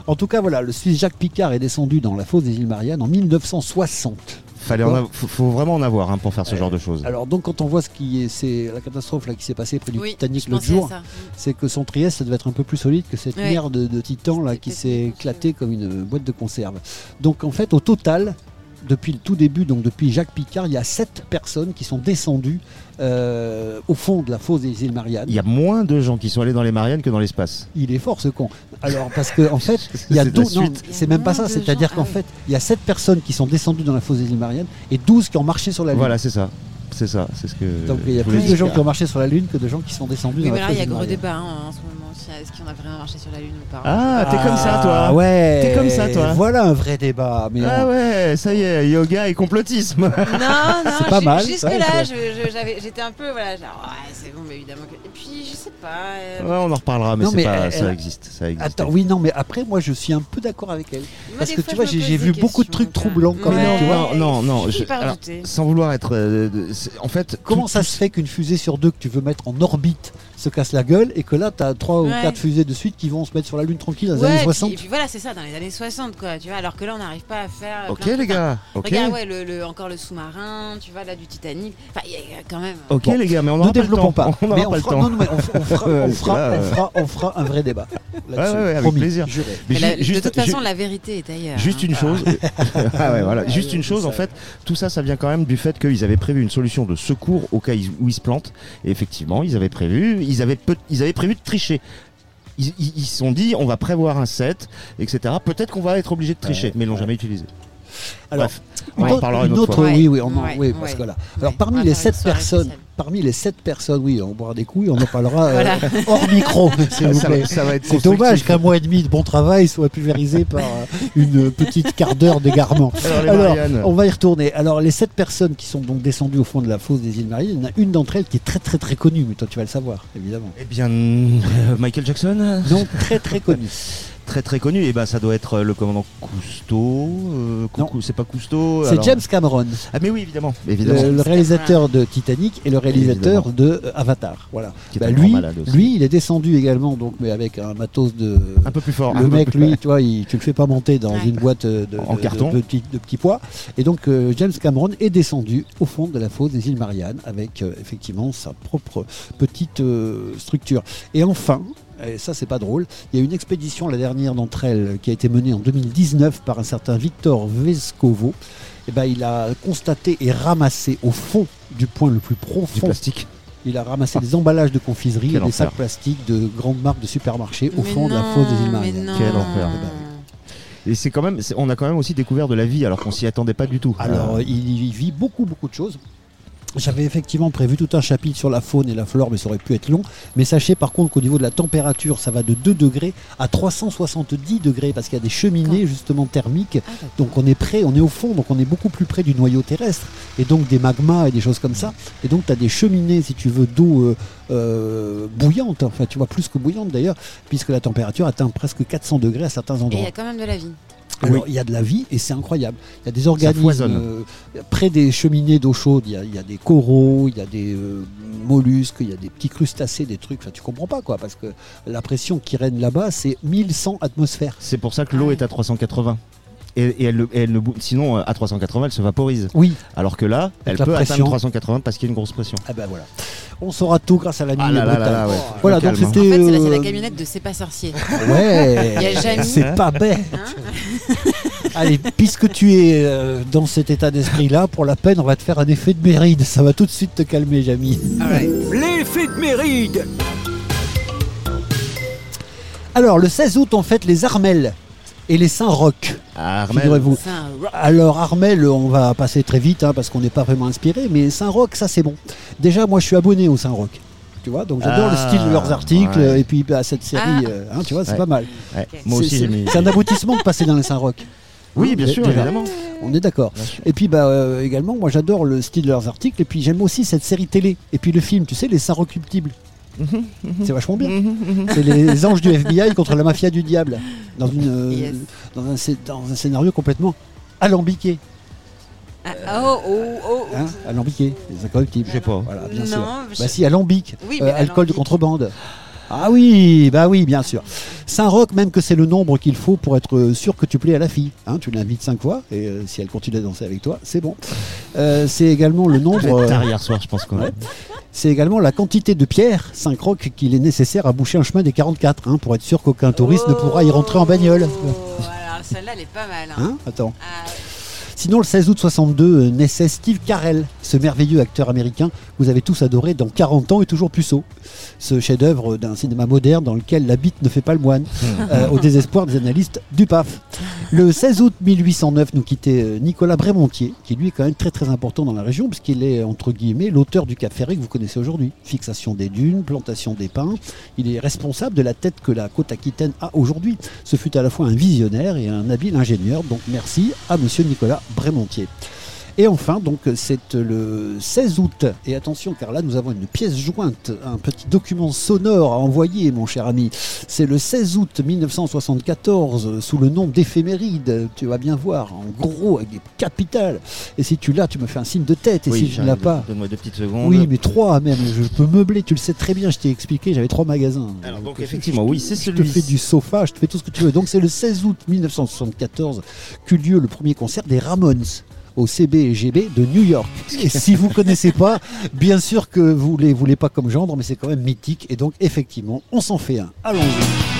En tout cas, voilà, le Suisse Jacques Picard est descendu dans la fosse des îles Mariannes en 1960. Fallait en avoir- faut, faut vraiment en avoir hein, pour faire ce Euh, genre de choses. Alors donc quand on voit ce qui est, c'est la catastrophe là qui s'est passée près du Oui, Titanic je l'autre pensais à jour, ça. c'est que son Trieste ça devait être un peu plus solide que cette Ouais. merde de, de titan là qui s'est éclatée comme une boîte de conserve. Donc en fait au total, depuis le tout début, donc depuis Jacques Picard, il y a sept personnes qui sont descendues euh, au fond de la fosse des îles Mariannes. Il y a moins de gens qui sont allés dans les Mariannes que dans l'espace. Il est fort ce con. Alors parce que en fait, il y a C'est la 12 non, suite. c'est même pas ça, c'est-à-dire qu'en fait, il y a 7 personnes qui sont descendues dans la fosse des îles Mariannes et 12 qui ont marché sur la lune. Voilà, c'est ça. C'est ça. C'est ce que. Donc il y a plus de gens qui ont marché sur la lune que de gens qui sont descendus Oui, dans mais la là, il y a gros débat hein, en ce moment. Est-ce qu'on a vraiment marché sur la Lune ou pas Ah, t'es comme ça, toi. Ah ouais. T'es comme ça, toi. Voilà un vrai débat. Mais Ah on- ouais, ça y est, yoga et complotisme. Non, non, C'est pas mal, Jusque là, j'étais un peu, voilà, genre, ouais, c'est bon, mais évidemment que. Puis, je sais pas. euh, Ouais, on en reparlera, mais, Non, mais pas, elle- ça elle- existe. Ça existe. Attends, oui, non, mais après, moi, je suis un peu d'accord avec elle. Parce que fois, tu vois, j'ai vu beaucoup de trucs troublants quand Ouais. même, tu vois. non, non, non. Je alors, sans vouloir être. euh, en fait, Comment tout- ça tout- se fait qu'une fusée sur deux que tu veux mettre en orbite se casse la gueule et que là, tu as trois ou Ouais, quatre quatre fusées de suite qui vont se mettre sur la Lune tranquille dans les Ouais, années et puis- 60. Et puis, voilà, c'est ça, dans les années 60, quoi, tu vois, alors que là, on n'arrive pas à faire. euh, Ok, les gars. Regarde, ouais, le- encore le sous-marin, tu vois, là, du Titanic. Enfin, il y a quand même. Ok les gars, mais on ne n'aura pas le temps. On n'aura pas le temps. Non, non, mais on, on fera, Ouais, on, parce que fera, là, on, fera, on fera un vrai débat. Ouais, là-dessus. ouais, ouais, avec Promis, plaisir. juré. Mais Mais la- ju- juste- de toute façon, la vérité est ailleurs. Juste hein. une chose, ah ouais, voilà. Juste ouais, une chose, en fait, tout ça, ça vient quand même du fait qu'ils avaient prévu une solution de secours au cas où ils se plantent. Et effectivement, ils avaient prévu, ils avaient, peu- ils avaient prévu de tricher. Ils se sont dit, on va prévoir un set, etc. Peut-être qu'on va être obligé de tricher, mais ils l'ont jamais utilisé. Alors, Bref, on en autre- parlera une une autre autre, fois. oui, oui, on en- Ouais, oui, ouais. parce que là. Alors, parmi les sept personnes, parmi les sept personnes, oui, on boira des coups et on en parlera euh, hors micro, s'il vous Ça ça va être C'est dommage qu'un mois et demi de bon travail soit pulvérisé par euh, une petite quart d'heure d'égarement. Alors, on va y retourner. Alors, les sept personnes qui sont donc descendues au fond de la fosse des îles Mariannes, il y en a une d'entre elles qui est très très très connue, mais toi tu vas le savoir, évidemment. Eh bien, euh, Michael Jackson? Non, très très connue. Très très connu, et ben ça doit être euh, le commandant Cousteau. euh, c'est pas Cousteau. C'est alors- James Cameron, Ah mais oui évidemment, évidemment. le, le réalisateur de Titanic et le réalisateur de euh, Avatar. Voilà. Bah, lui, il est descendu également, donc, mais avec un matos de. Un peu plus fort. Le un peu mec, plus- lui, tu vois, il, tu le fais pas monter dans Ouais. une boîte de, En de- carton. de petits, de petits pois. Et donc, euh, James Cameron est descendu au fond de la fosse des îles Mariannes avec euh, effectivement sa propre petite euh, structure. Et enfin, et ça c'est pas drôle, il y a une expédition, la dernière d'entre elles, qui a été menée en 2019 par un certain Victor Vescovo. Et ben, il a constaté et ramassé au fond du point le plus Du profond plastique. il a ramassé des emballages de confiserie Quel et des sacs plastiques de grandes marques de supermarchés au Mais fond de la fosse des îles mais Mariannes. non. Quel enfer. Et c'est quand même, on a quand même aussi découvert de la vie alors qu'on s'y attendait pas du tout. Alors, Euh, il y vit beaucoup, beaucoup de choses. J'avais effectivement prévu tout un chapitre sur la faune et la flore, mais ça aurait pu être long. Mais sachez par contre qu'au niveau de la température, ça va de 2 degrés à 370 degrés, parce qu'il y a des cheminées justement thermiques. Ah. Donc on est près, on est au fond, donc on est beaucoup plus près du noyau terrestre, et donc des magmas et des choses comme ça. Et donc tu as des cheminées, si tu veux, d'eau euh, euh, bouillante, enfin tu vois, plus que bouillante d'ailleurs, puisque la température atteint presque 400 degrés à certains Et il endroits. y a quand même de la vie. Alors, il y a de la vie et c'est incroyable. Il y a des organismes euh, près des cheminées d'eau chaude. Il y, a, il y a des coraux, il y a des euh, mollusques, il y a des petits crustacés, des trucs. Enfin, tu comprends pas quoi, parce que la pression qui règne là-bas, c'est 1100 atmosphères. C'est pour ça que l'eau est à 380. Et, et elle, elle ne sinon euh, à 380 elle se vaporise. Oui. Alors que là, elle Avec peut pression. atteindre 380 parce qu'il y a une grosse pression. Ah ben voilà. On saura tout grâce à la nuit Ah là là brutale. là là, ouais. Voilà, donc hein. En c'était. fait, c'est la, euh, camionnette de C'est pas sorcier. Ouais, c'est pas bête. Hein Allez, puisque tu es euh, dans cet état d'esprit-là, pour la peine, on va te faire un effet de méride. Ça va tout de suite te calmer, Jamie. L'effet de méride Alors, le 16 août, on fête les Armelles et les Saint-Roch. Armel. Figurez-vous. C'est un rock. Alors, Armel, on va passer très vite hein, parce qu'on n'est pas vraiment inspiré, mais Saint-Roch, ça c'est bon. Déjà, moi je suis abonné au Saint-Roch. Tu vois, donc j'adore le Ah, style de leurs articles ouais. et puis bah, cette série, Ah. euh, hein, tu vois, c'est Ouais. pas mal. Ouais. Moi aussi c'est- j'ai mis. C'est un aboutissement de passer dans les Saint-Roch. Oui, bien Hein, sûr, déjà. évidemment. On est d'accord. Et puis bah, euh, également, moi j'adore le style de leurs articles et puis j'aime aussi cette série télé. Et puis le film, tu sais, les Saint-Recuptibles. C'est vachement bien. C'est les anges du FBI contre la mafia du diable. Dans, une, euh, Yes. dans, un, dans un scénario complètement alambiqué. Ah, oh, oh, oh. Hein alambiqué, les incorruptibles. Je sais pas. Voilà, bien Non, sûr. je- Bah si, alambic. Oui, Euh, mais alcool de contrebande. Ah oui, bah oui, bien sûr. Saint-Roch, même que c'est le nombre qu'il faut pour être sûr que tu plais à la fille. Hein, tu l'invites cinq fois et euh, si elle continue à danser avec toi, c'est bon. Euh, c'est également le nombre. Euh, tard hier soir, je pense qu'on ouais. C'est également la quantité de pierres, 5 rocs, qu'il est nécessaire à boucher un chemin des 44, hein, pour être sûr qu'aucun touriste ne pourra y rentrer en bagnole. Oh, alors celle-là, elle est pas mal. Hein. Hein Attends. Ah, Sinon, le 16 août 62 euh, naissait Steve Carell, ce merveilleux acteur américain que vous avez tous adoré dans 40 ans et toujours puceau. Ce chef-d'œuvre d'un cinéma moderne dans lequel la bite ne fait pas le moine, euh, au désespoir des analystes du PAF. Le 16 août 1809 nous quittait euh, Nicolas Brémontier, qui lui est quand même très très important dans la région, puisqu'il est entre guillemets l'auteur du Cap Ferré que vous connaissez aujourd'hui. Fixation des dunes, plantation des pins. Il est responsable de la tête que la côte aquitaine a aujourd'hui. Ce fut à la fois un visionnaire et un habile ingénieur, donc merci à monsieur Nicolas Brémontier. Et enfin, donc, c'est le 16 août. Et attention, car là, nous avons une pièce jointe, un petit document sonore à envoyer, mon cher ami. C'est le 16 août 1974, sous le nom d'éphéméride. Tu vas bien voir, en gros, avec des capitales. Et si tu l'as, tu me fais un signe de tête. Et Oui, si je ne l'ai pas. Donne-moi deux petites secondes. Oui, mais trois même. Je peux meubler, tu le sais très bien, je t'ai expliqué, j'avais trois magasins. Alors, donc, je- effectivement, oui, c'est Je te celui-ci. fais du sofa, je te fais tout ce que tu veux. Donc c'est le 16 août 1974 qu'eut lieu le premier concert des Ramones au CBGB de New York. Et si vous connaissez pas, bien sûr que vous les voulez pas comme gendre, mais c'est quand même mythique. Et donc effectivement, on s'en fait un. Allons-y.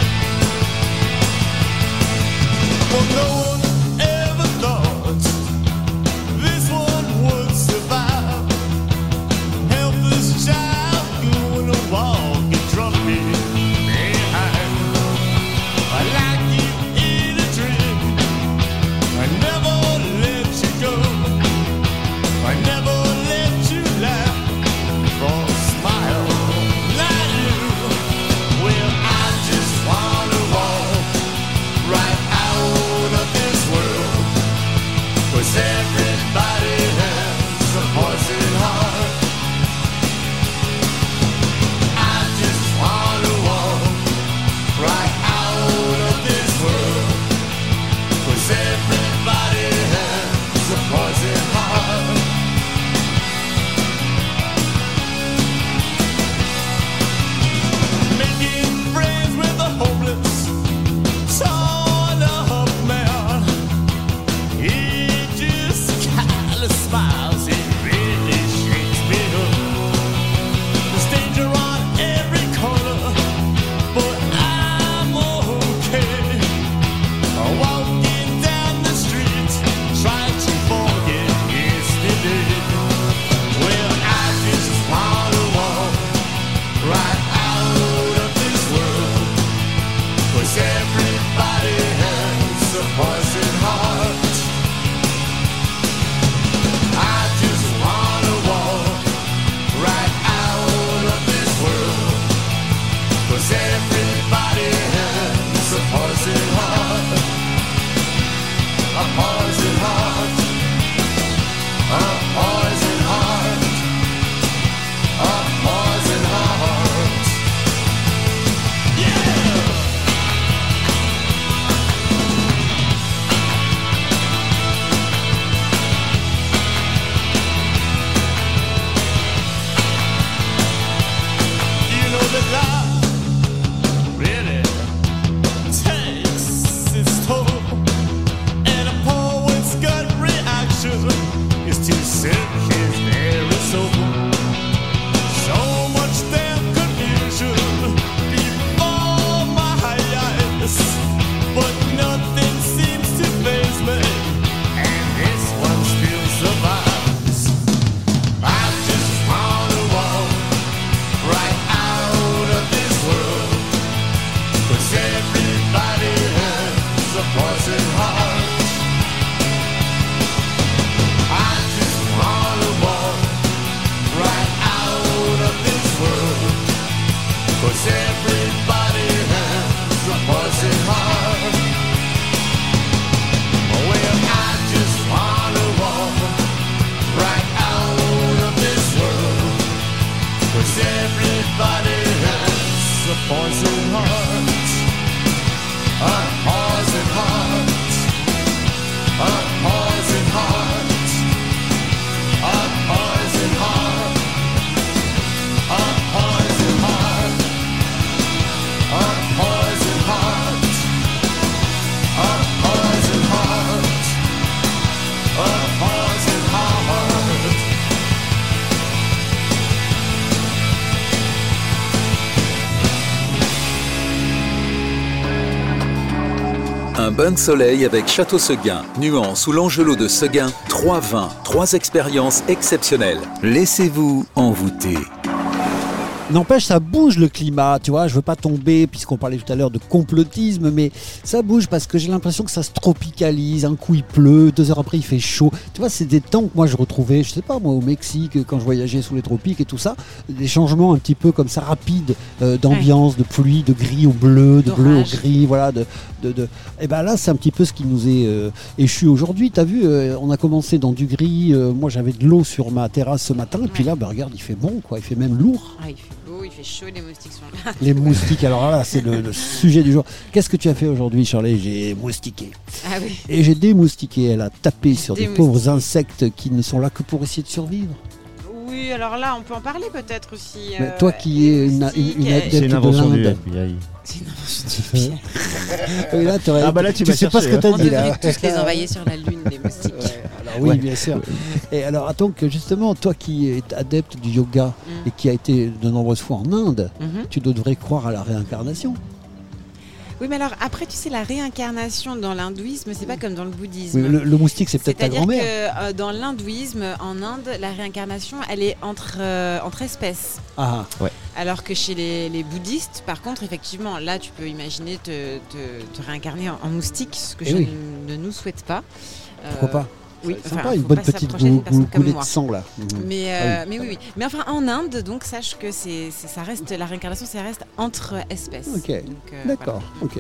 De soleil avec Château Seguin, Nuance ou l'Angelot de Seguin, trois vins, trois expériences exceptionnelles. Laissez-vous envoûter. N'empêche, ça bouge le climat, tu vois. Je veux pas tomber, puisqu'on parlait tout à l'heure de complotisme, mais ça bouge parce que j'ai l'impression que ça se tropicalise. Un coup il pleut, deux heures après il fait chaud. Tu vois, c'est des temps que moi je retrouvais, je sais pas moi, au Mexique, quand je voyageais sous les tropiques et tout ça. Des changements un petit peu comme ça, rapides, euh, d'ambiance, de pluie, de gris au bleu, de bleu au gris, voilà. De, de, de- Et ben là, c'est un petit peu ce qui nous est euh, échu aujourd'hui. T'as vu, euh, on a commencé dans du gris. euh, moi, j'avais de l'eau sur ma terrasse ce matin, et puis là, bah, regarde, il fait bon, quoi. Il fait même lourd. Ah, il fait beau, il fait chaud, les moustiques sont là. Les moustiques, alors là, c'est le, le sujet du jour. Qu'est-ce que tu as fait aujourd'hui, Charlie J'ai moustiqué. Ah oui. Et j'ai démoustiqué. Elle a tapé sur des pauvres insectes qui ne sont là que pour essayer de survivre. Oui, alors là, on peut en parler peut-être aussi. Mais euh, toi qui es une, une, une adepte C'est une invention de l'Inde. FBI. C'est une invention du. Et là, Ah bah là, tu tu sais pas ce que cherché, t'as On dit là. devrait tous les envoyer sur la lune, les moustiques. Alors oui, Ouais. bien sûr. Et alors, attends que justement, toi qui es adepte du yoga Mm. et qui a été de nombreuses fois en Inde, Mhm. tu devrais croire à la réincarnation. Oui, mais alors après, tu sais, la réincarnation dans l'hindouisme, c'est pas comme dans le bouddhisme. Oui, le, le moustique, c'est peut-être ta C'est-à-dire que grand-mère. euh, dans l'hindouisme, en Inde, la réincarnation, elle est entre, euh, entre espèces. Ah, Ouais. Alors que chez les, les bouddhistes, par contre, effectivement, là, tu peux imaginer te, te- te réincarner en, en moustique, ce que Eh je oui. ne, ne nous souhaite pas. Euh, pourquoi pas? Oui, C'est enfin, sympa, une faut bonne petite goulée de moi. sang là. Mhm. Mais, Ah euh, mais oui, oui. Mais enfin, en Inde, donc sache que c'est, ça reste la réincarnation, ça reste entre espèces. Ok, euh, D'accord, ok.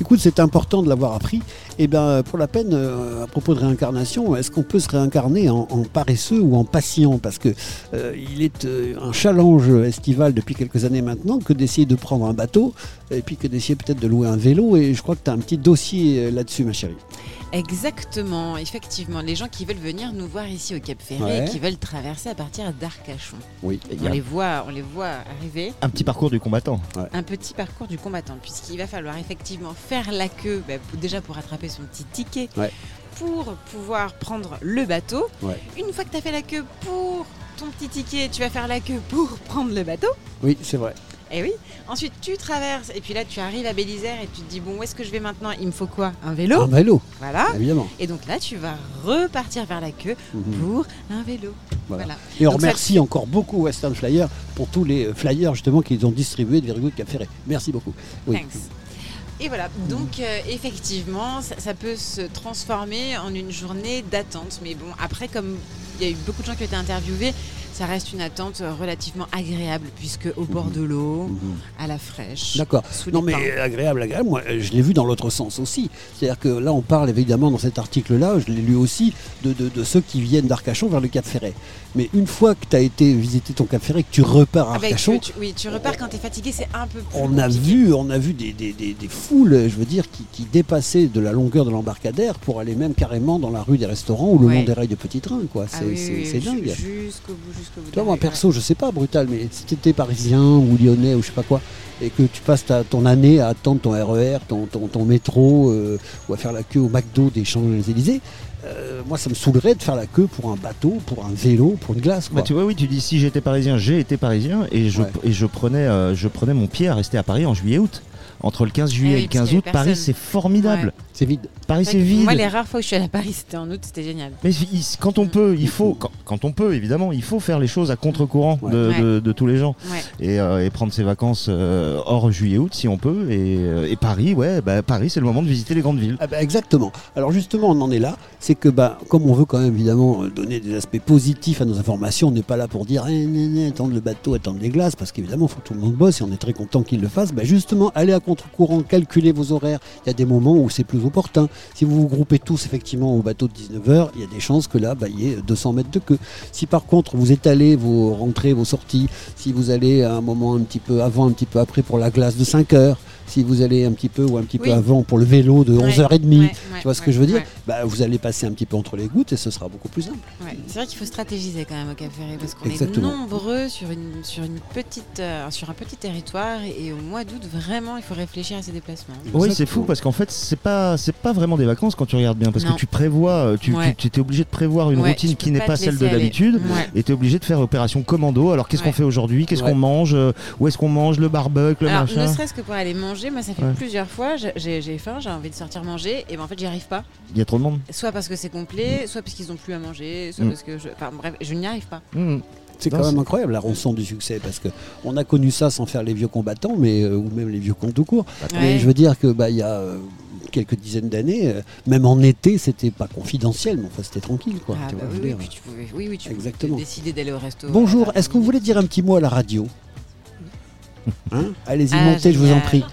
Écoute, c'est important de l'avoir appris. Et bien, pour la peine, euh, à propos de réincarnation, est-ce qu'on peut se réincarner en, en paresseux ou en patient? Parce que euh, il est euh, un challenge estival depuis quelques années maintenant que d'essayer de prendre un bateau et puis que d'essayer peut-être de louer un vélo. Et je crois que tu as un petit dossier euh, là-dessus, ma chérie. Exactement, effectivement. Les gens qui veulent venir nous voir ici au Cap Ferré Ouais. et qui veulent traverser à partir d'Arcachon. Oui, On les voit, on les voit arriver. Un petit parcours du combattant. Un petit parcours du combattant, puisqu'il va falloir effectivement faire la queue, bah, déjà pour attraper son petit ticket, Ouais. pour pouvoir prendre le bateau. Une fois que tu as fait la queue pour ton petit ticket, tu vas faire la queue pour prendre le bateau. Oui, c'est vrai. Et oui. Ensuite, tu traverses, et puis là, tu arrives à Bélisère et tu te dis bon, où est-ce que je vais maintenant? Il me faut quoi? Un vélo Un vélo. Voilà. Évidemment. Et donc là, tu vas repartir vers la queue Mhm. pour un vélo. Voilà. Voilà. Et on Donc ça- remercie encore beaucoup Western Flyer pour tous les flyers justement qu'ils ont distribués de Virgule Cap Ferré. Merci beaucoup. Oui. Thanks. Et voilà, donc euh, effectivement, ça, ça peut se transformer en une journée d'attente. Mais bon, après, comme il y a eu beaucoup de gens qui ont été interviewés, ça reste une attente euh, relativement agréable, puisque au bord de l'eau, à la fraîche. Mhm. D'accord. Non mais pins. agréable, agréable. Moi, euh, je l'ai vu dans l'autre sens aussi. C'est-à-dire que là, on parle évidemment dans cet article-là, je l'ai lu aussi, de, de- de ceux qui viennent d'Arcachon vers le Cap Ferret. Mais une fois que tu as été visiter ton Cap Ferret, que tu repars à Ah bah, Arcachon, tu- tu- oui, tu repars quand tu es fatigué, c'est un peu plus. on a vu, on a vu des, des- des- des foules, je veux dire, qui, qui dépassaient de la longueur de l'embarcadère pour aller même carrément dans la rue des restaurants ou le Ouais. long des rails de petits trains, quoi. Ah C'est oui, oui, dingue. Jusqu'au bout, jusqu'au bout. Tu de vois, la moi perso, je sais pas, brutal, mais si tu étais parisien ou lyonnais ou je sais pas quoi, et que tu passes ta- ton année à attendre ton RER, ton, ton- ton métro, euh, ou à faire la queue au McDo des Champs-Élysées, euh, moi ça me saoulerait de faire la queue pour un bateau, pour un vélo, pour une glace. Quoi. Bah, tu vois, oui, tu dis si j'étais parisien, j'ai été parisien et je, Ouais. et je, prenais, euh, je prenais mon pied à rester à Paris en juillet-août. Entre le 15 juillet Eh oui, et le parce 15 qu'il y août, Paris c'est formidable. Ouais. C'est vide. Paris C'est vide. Moi, les rares fois où je suis allée à Paris, c'était en août, c'était génial. Mais quand on peut, il faut, quand, quand on peut, évidemment, il faut faire les choses à contre-courant de, Ouais. de- de tous les gens Ouais. et, euh, et prendre ses vacances euh, hors juillet-août si on peut. Et, euh, et Paris, ouais, bah, Paris, c'est le moment de visiter les grandes villes. Ah bah, exactement. Alors justement, on en est là. C'est que bah, comme on veut quand même évidemment donner des aspects positifs à nos informations, on n'est pas là pour dire eh, né, né, attendre le bateau, attendre les glaces, parce qu'évidemment, il faut que tout le monde bosse et on est très content qu'il le fasse. Bah, justement, allez à contre-courant, calculez vos horaires. Il y a des moments où c'est plus opportun. Si vous vous groupez tous effectivement au bateau de 19h, il y a des chances que là, bah, il y ait 200 mètres de queue. Si par contre vous étalez vos rentrées, vos sorties, si vous allez à un moment un petit peu avant, un petit peu après pour la glace de 5 heures, si vous allez un petit peu ou un petit Oui. peu avant pour le vélo de Ouais, 11h30, ouais, tu vois ce ouais, que je veux dire ouais. bah, Vous allez passer un petit peu entre les gouttes et ce sera beaucoup plus simple. Ouais, C'est vrai qu'il faut stratégiser quand même au Cap Ferré parce qu'on est nombreux sur une, sur, une petite, euh, sur un petit territoire et au mois d'août, vraiment, il faut réfléchir à ses déplacements. Oui, c'est fou parce qu'en fait, c'est pas c'est pas vraiment des vacances quand tu regardes bien parce Non. que tu prévois, euh, tu, Ouais. tu étais obligé de prévoir une Ouais, routine qui n'est pas celle de d'habitude Ouais. et tu es obligé de faire opération commando. Alors qu'est-ce Ouais. qu'on fait aujourd'hui? Qu'est-ce Ouais. qu'on mange? Euh, Où est-ce qu'on mange? Le barbecue, le Alors, machin ne serait-ce que pour aller manger, moi ça fait Ouais. plusieurs fois, j'ai- faim, j'ai envie de sortir manger, et ben en fait j'y arrive pas. Il y a trop de monde. Soit parce que c'est complet, soit parce qu'ils ont plus à manger, soit Mm. parce que je. Enfin bref, je n'y arrive pas. Mmh. C'est quand même incroyable la rançon du succès parce que on a connu ça sans faire les vieux combattants, mais euh, ou même les vieux cons tout court. Ouais. Mais je veux dire que bah il y a euh, quelques dizaines d'années, euh, même en été, c'était pas confidentiel, mais enfin c'était tranquille quoi. Ah tu bah vois, oui, oui, puis tu pouvais, oui, oui, tu Exactement. pouvais décider d'aller au resto. Bonjour, est-ce que vous voulez dire un petit mot à la radio? Hein Allez-y, Ah, montez, je vous en prie.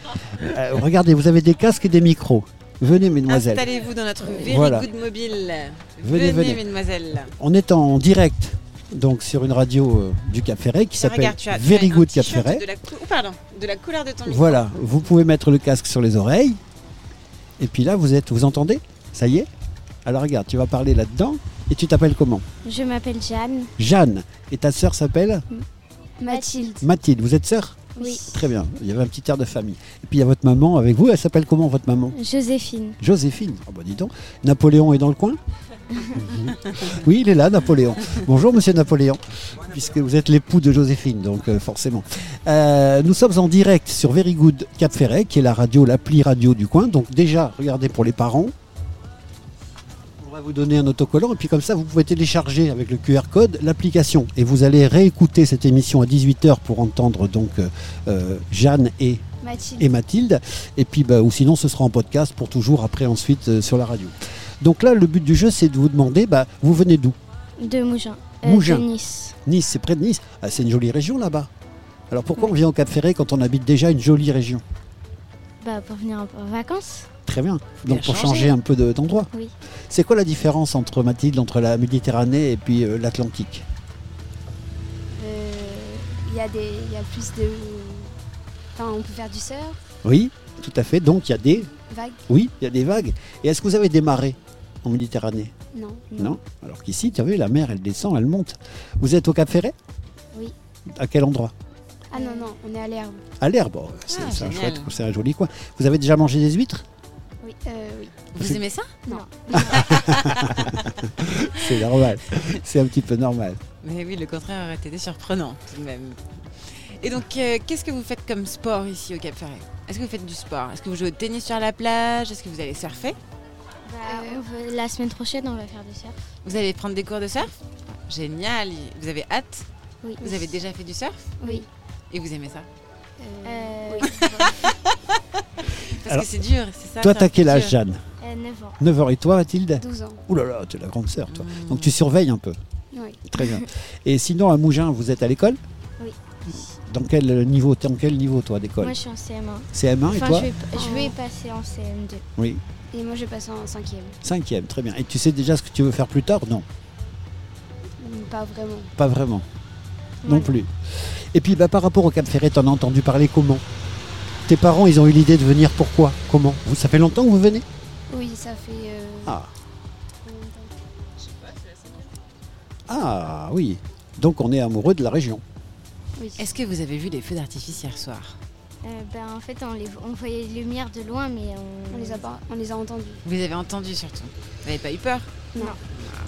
Euh, regardez, vous avez des casques et des micros. Venez, mesdemoiselles. Installez-vous dans notre Very Voilà. Good Mobile. Venez, Venez, venez. mesdemoiselles. On est en direct, donc sur une radio euh, du Cap Ferret qui s'appelle Very Good Cap Ferret. De la, cou- oh, pardon, de la couleur de ton micro. Voilà, vous pouvez mettre le casque sur les oreilles. Et puis là, vous êtes, vous entendez? Ça y est? Alors regarde, tu vas parler là-dedans. Et tu t'appelles comment? Je m'appelle Jeanne. Jeanne. Et ta sœur s'appelle? Mathilde. Mathilde. Vous êtes sœur? Oui. Très bien. Il y avait un petit air de famille. Et puis il y a votre maman avec vous. Elle s'appelle comment votre maman? Joséphine. Joséphine. Ah bah dis donc. Napoléon est dans le coin? Oui, il est là, Napoléon. Bonjour, monsieur Napoléon, puisque vous êtes l'époux de Joséphine, donc euh, forcément. Euh, nous sommes en direct sur Very Good Cap Ferret, qui est la radio, l'appli radio du coin. Donc déjà, regardez pour les parents. On va vous donner un autocollant et puis comme ça vous pouvez télécharger avec le QR code l'application et vous allez réécouter cette émission à 18h pour entendre donc euh, euh, Jeanne et Mathilde. et Mathilde. Et puis, bah, ou sinon, ce sera en podcast pour toujours après ensuite euh, sur la radio. Donc là, le but du jeu, c'est de vous demander, bah, vous venez d'où? De Mougins. Euh, Mougins. De Nice. Nice, c'est près de Nice. Ah, c'est une jolie région là-bas. Alors pourquoi on vient au Cap Ferré quand on habite déjà une jolie région? Bah, pour venir en vacances. Très bien. bien Donc pour changer. changer un peu de- d'endroit. Oui. C'est quoi la différence entre Mathilde, entre la Méditerranée et puis euh, l'Atlantique? Euh, Il y, a des- il y a plus de. Enfin, on peut faire du surf, Oui, tout à fait. Donc il y a des... vagues. Oui, il y a des vagues. Et est-ce que vous avez des marées en Méditerranée? Non. Non. Alors qu'ici, tu as vu, la mer, elle descend, elle monte. Vous êtes au Cap Ferret? Oui. À quel endroit? Ah non, non, on est à l'herbe. À l'herbe, oh, c'est Ah, c'est un génial. chouette, c'est un joli coin. Vous avez déjà mangé des huîtres? Oui. Euh, oui. Vous aimez ça? Non. C'est normal, c'est un petit peu normal. Mais oui, le contraire aurait été surprenant tout de même. Et donc, euh, qu'est-ce que vous faites comme sport ici au Cap Ferret? Est-ce que vous faites du sport? Est-ce que vous jouez au tennis sur la plage? Est-ce que vous allez surfer? Bah, on veut- la semaine prochaine, on va faire du surf. Vous allez prendre des cours de surf? Génial Vous avez hâte? Oui. Vous avez déjà fait du surf? Oui. Et vous aimez ça Euh, Parce Alors, que c'est dur, c'est ça Toi, t'as quel âge. Jeanne Euh, 9 ans. 9 ans. Et toi, Mathilde 12 ans. Ouh là là, tu es la grande sœur, toi. Mmh. Donc tu surveilles un peu. Oui. Très bien. Et sinon, à Mougins, vous êtes à l'école Oui. Dans quel niveau T'es en quel niveau, toi, d'école Moi, je suis en CM1. CM1 et toi je vais, je vais passer en CM2. Oui. Et moi, je vais passer en 5e. Cinquième, très bien. Et tu sais déjà ce que tu veux faire plus tard? Non, Pas vraiment. pas vraiment. Non plus. Et puis, bah, par rapport au Cap Ferret, t'en as entendu parler comment? Tes parents, ils ont eu l'idée de venir pourquoi? Comment? Vous, Ça fait longtemps que vous venez? Oui, ça fait. euh, Ah. combien de temps Ah oui. Donc on est amoureux de la région. Est-ce que vous avez vu les feux d'artifice hier soir? Euh, ben, en fait, on, les, on voyait les lumières de loin, mais on, On les a pas, on les a entendus. Vous les avez entendus surtout Vous n'avez pas eu peur? Non.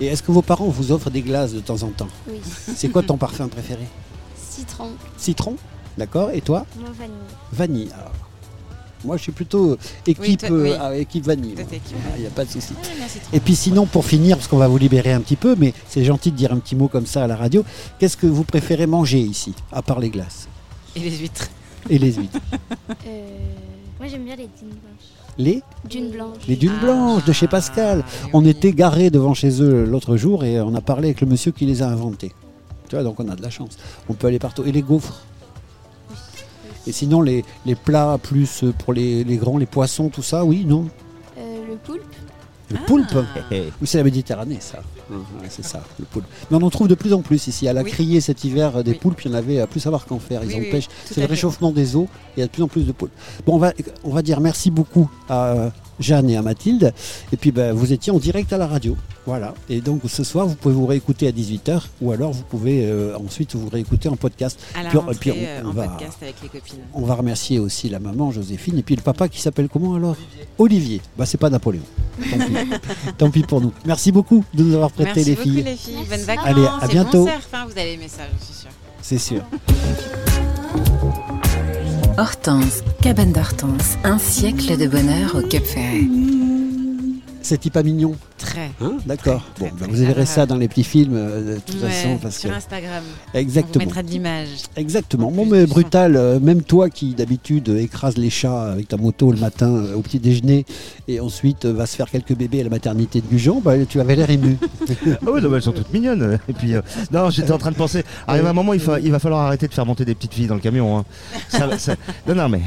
Et est-ce que vos parents vous offrent des glaces de temps en temps? Oui. C'est quoi ton parfum préféré? Citron. Citron D'accord. Et toi Moi, vanille. Vanille. Alors, moi, je suis plutôt euh, équipe, Oui, toi- oui. euh, ah, équipe vanille. Il n'y a pas de souci. Ah. Et puis sinon, pour finir, parce qu'on va vous libérer un petit peu, mais c'est gentil de dire un petit mot comme ça à la radio, qu'est-ce que vous préférez manger ici, à part les glaces Et les huîtres et les huîtres Euh, moi, j'aime bien les dunes blanches. Les Dunes blanches. Les dunes blanches de chez Pascal. Ah, On était garés devant chez eux l'autre jour et on a parlé avec le monsieur qui les a inventés. Tu vois, donc on a de la chance. On peut aller partout. Et les gaufres Et sinon, les, les plats plus euh, pour les, les grands, les poissons, tout ça, oui, non? Euh, le poulpe. Le poulpe Oui, c'est la Méditerranée, ça. Ouais, c'est ça, le poulpe. Mais on en trouve de plus en plus ici. À la Oui. criée cet hiver, euh, des poulpes, il y en avait à plus savoir qu'en faire. Ils Oui, C'est le réchauffement des eaux. Il y a de plus en plus de poulpes. Bon, on va, on va dire merci beaucoup à Jeanne et à Mathilde. Et puis, ben, vous étiez en direct à la radio. Voilà. Et donc, ce soir, vous pouvez vous réécouter à 18h ou alors vous pouvez euh, ensuite vous réécouter en podcast. À la Puis, rentrée, puis on- euh, on en va- podcast avec les copines. on va remercier aussi la maman Joséphine et puis le papa qui s'appelle comment alors? Olivier. Bah c'est pas Napoléon. Tant pis. Tant pis pour nous. Merci beaucoup de nous avoir prêté Merci les beaucoup filles. les filles. Bonnes vacances. Allez, à bientôt. Bon surf, hein, vous allez aimer ça, je suis sûre. C'est sûr. Hortense, cabane d'Hortense, un siècle de bonheur au Cap Ferret. C'est pas mignon Très. Hein D'accord. Bon, bah, vous verrez ça dans les petits films euh, de toute Ouais, façon. Parce sur que... Instagram. Exactement. On vous mettra de l'image. Exactement. Bon, mais brutal, euh, même toi qui d'habitude euh, écrase les chats avec ta moto le matin euh, au petit déjeuner et ensuite euh, va se faire quelques bébés à la maternité de Gujan, bah, tu avais l'air ému. Ah oui, non, elles sont toutes mignonnes. Et puis, euh, non, j'étais en train de penser. Arrive un moment, il, fa- il va falloir arrêter de faire monter des petites filles dans le camion. hein. Ça- ça- Non, non, mais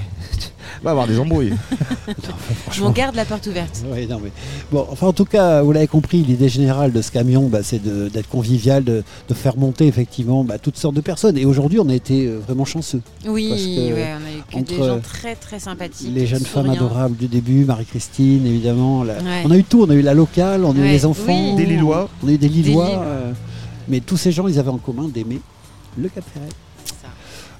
va avoir des embrouilles. On garde la porte ouverte. Ouais, non, mais... Bon, enfin, en tout cas, vous l'avez compris, l'idée générale de ce camion, bah, c'est d'être convivial, de, de faire monter effectivement bah, toutes sortes de personnes. Et aujourd'hui, on a été euh, vraiment chanceux. Oui, Parce que ouais, on a eu que entre des gens très très sympathiques. Les jeunes femmes adorables du début, Marie-Christine, évidemment. la- Ouais. On a eu tout, on a eu la locale, on a eu les enfants, oui. Des Lillois. on a eu des Lillois. Lillois. euh, mais tous ces gens, ils avaient en commun d'aimer le Cap Ferret.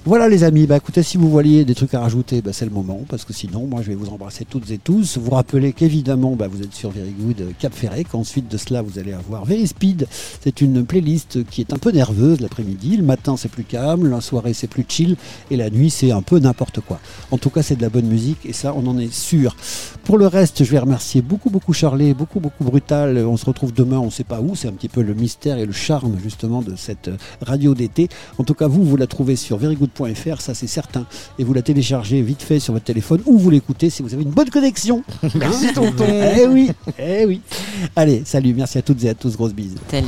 Voilà les amis, bah écoutez, si vous voyez des trucs à rajouter, bah, c'est le moment, parce que sinon, moi je vais vous embrasser toutes et tous. Vous rappelez qu'évidemment, bah, vous êtes sur Very Good euh, Cap Ferret, qu'ensuite de cela, vous allez avoir Very Speed. C'est une playlist qui est un peu nerveuse l'après-midi. Le matin, c'est plus calme, la soirée, c'est plus chill, et la nuit, c'est un peu n'importe quoi. En tout cas, c'est de la bonne musique, et ça, on en est sûr. Pour le reste, je vais remercier beaucoup, beaucoup Charlet, beaucoup, beaucoup Brutal. On se retrouve demain, on ne sait pas où. C'est un petit peu le mystère et le charme, justement, de cette euh, radio d'été. En tout cas, vous, vous la trouvez sur ça c'est certain. Et vous la téléchargez vite fait sur votre téléphone ou vous l'écoutez si vous avez une bonne connexion. Merci, tonton. Eh oui, eh oui. Allez, salut, merci à toutes et à tous, grosse bise. Salut.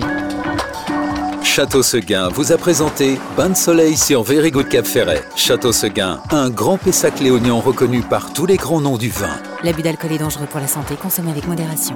Château Seguin vous a présenté Bain de soleil sur Very Good Cap Ferret. Château Seguin, un grand Pessac léognan reconnu par tous les grands noms du vin. L'abus d'alcool est dangereux pour la santé, consommez avec modération.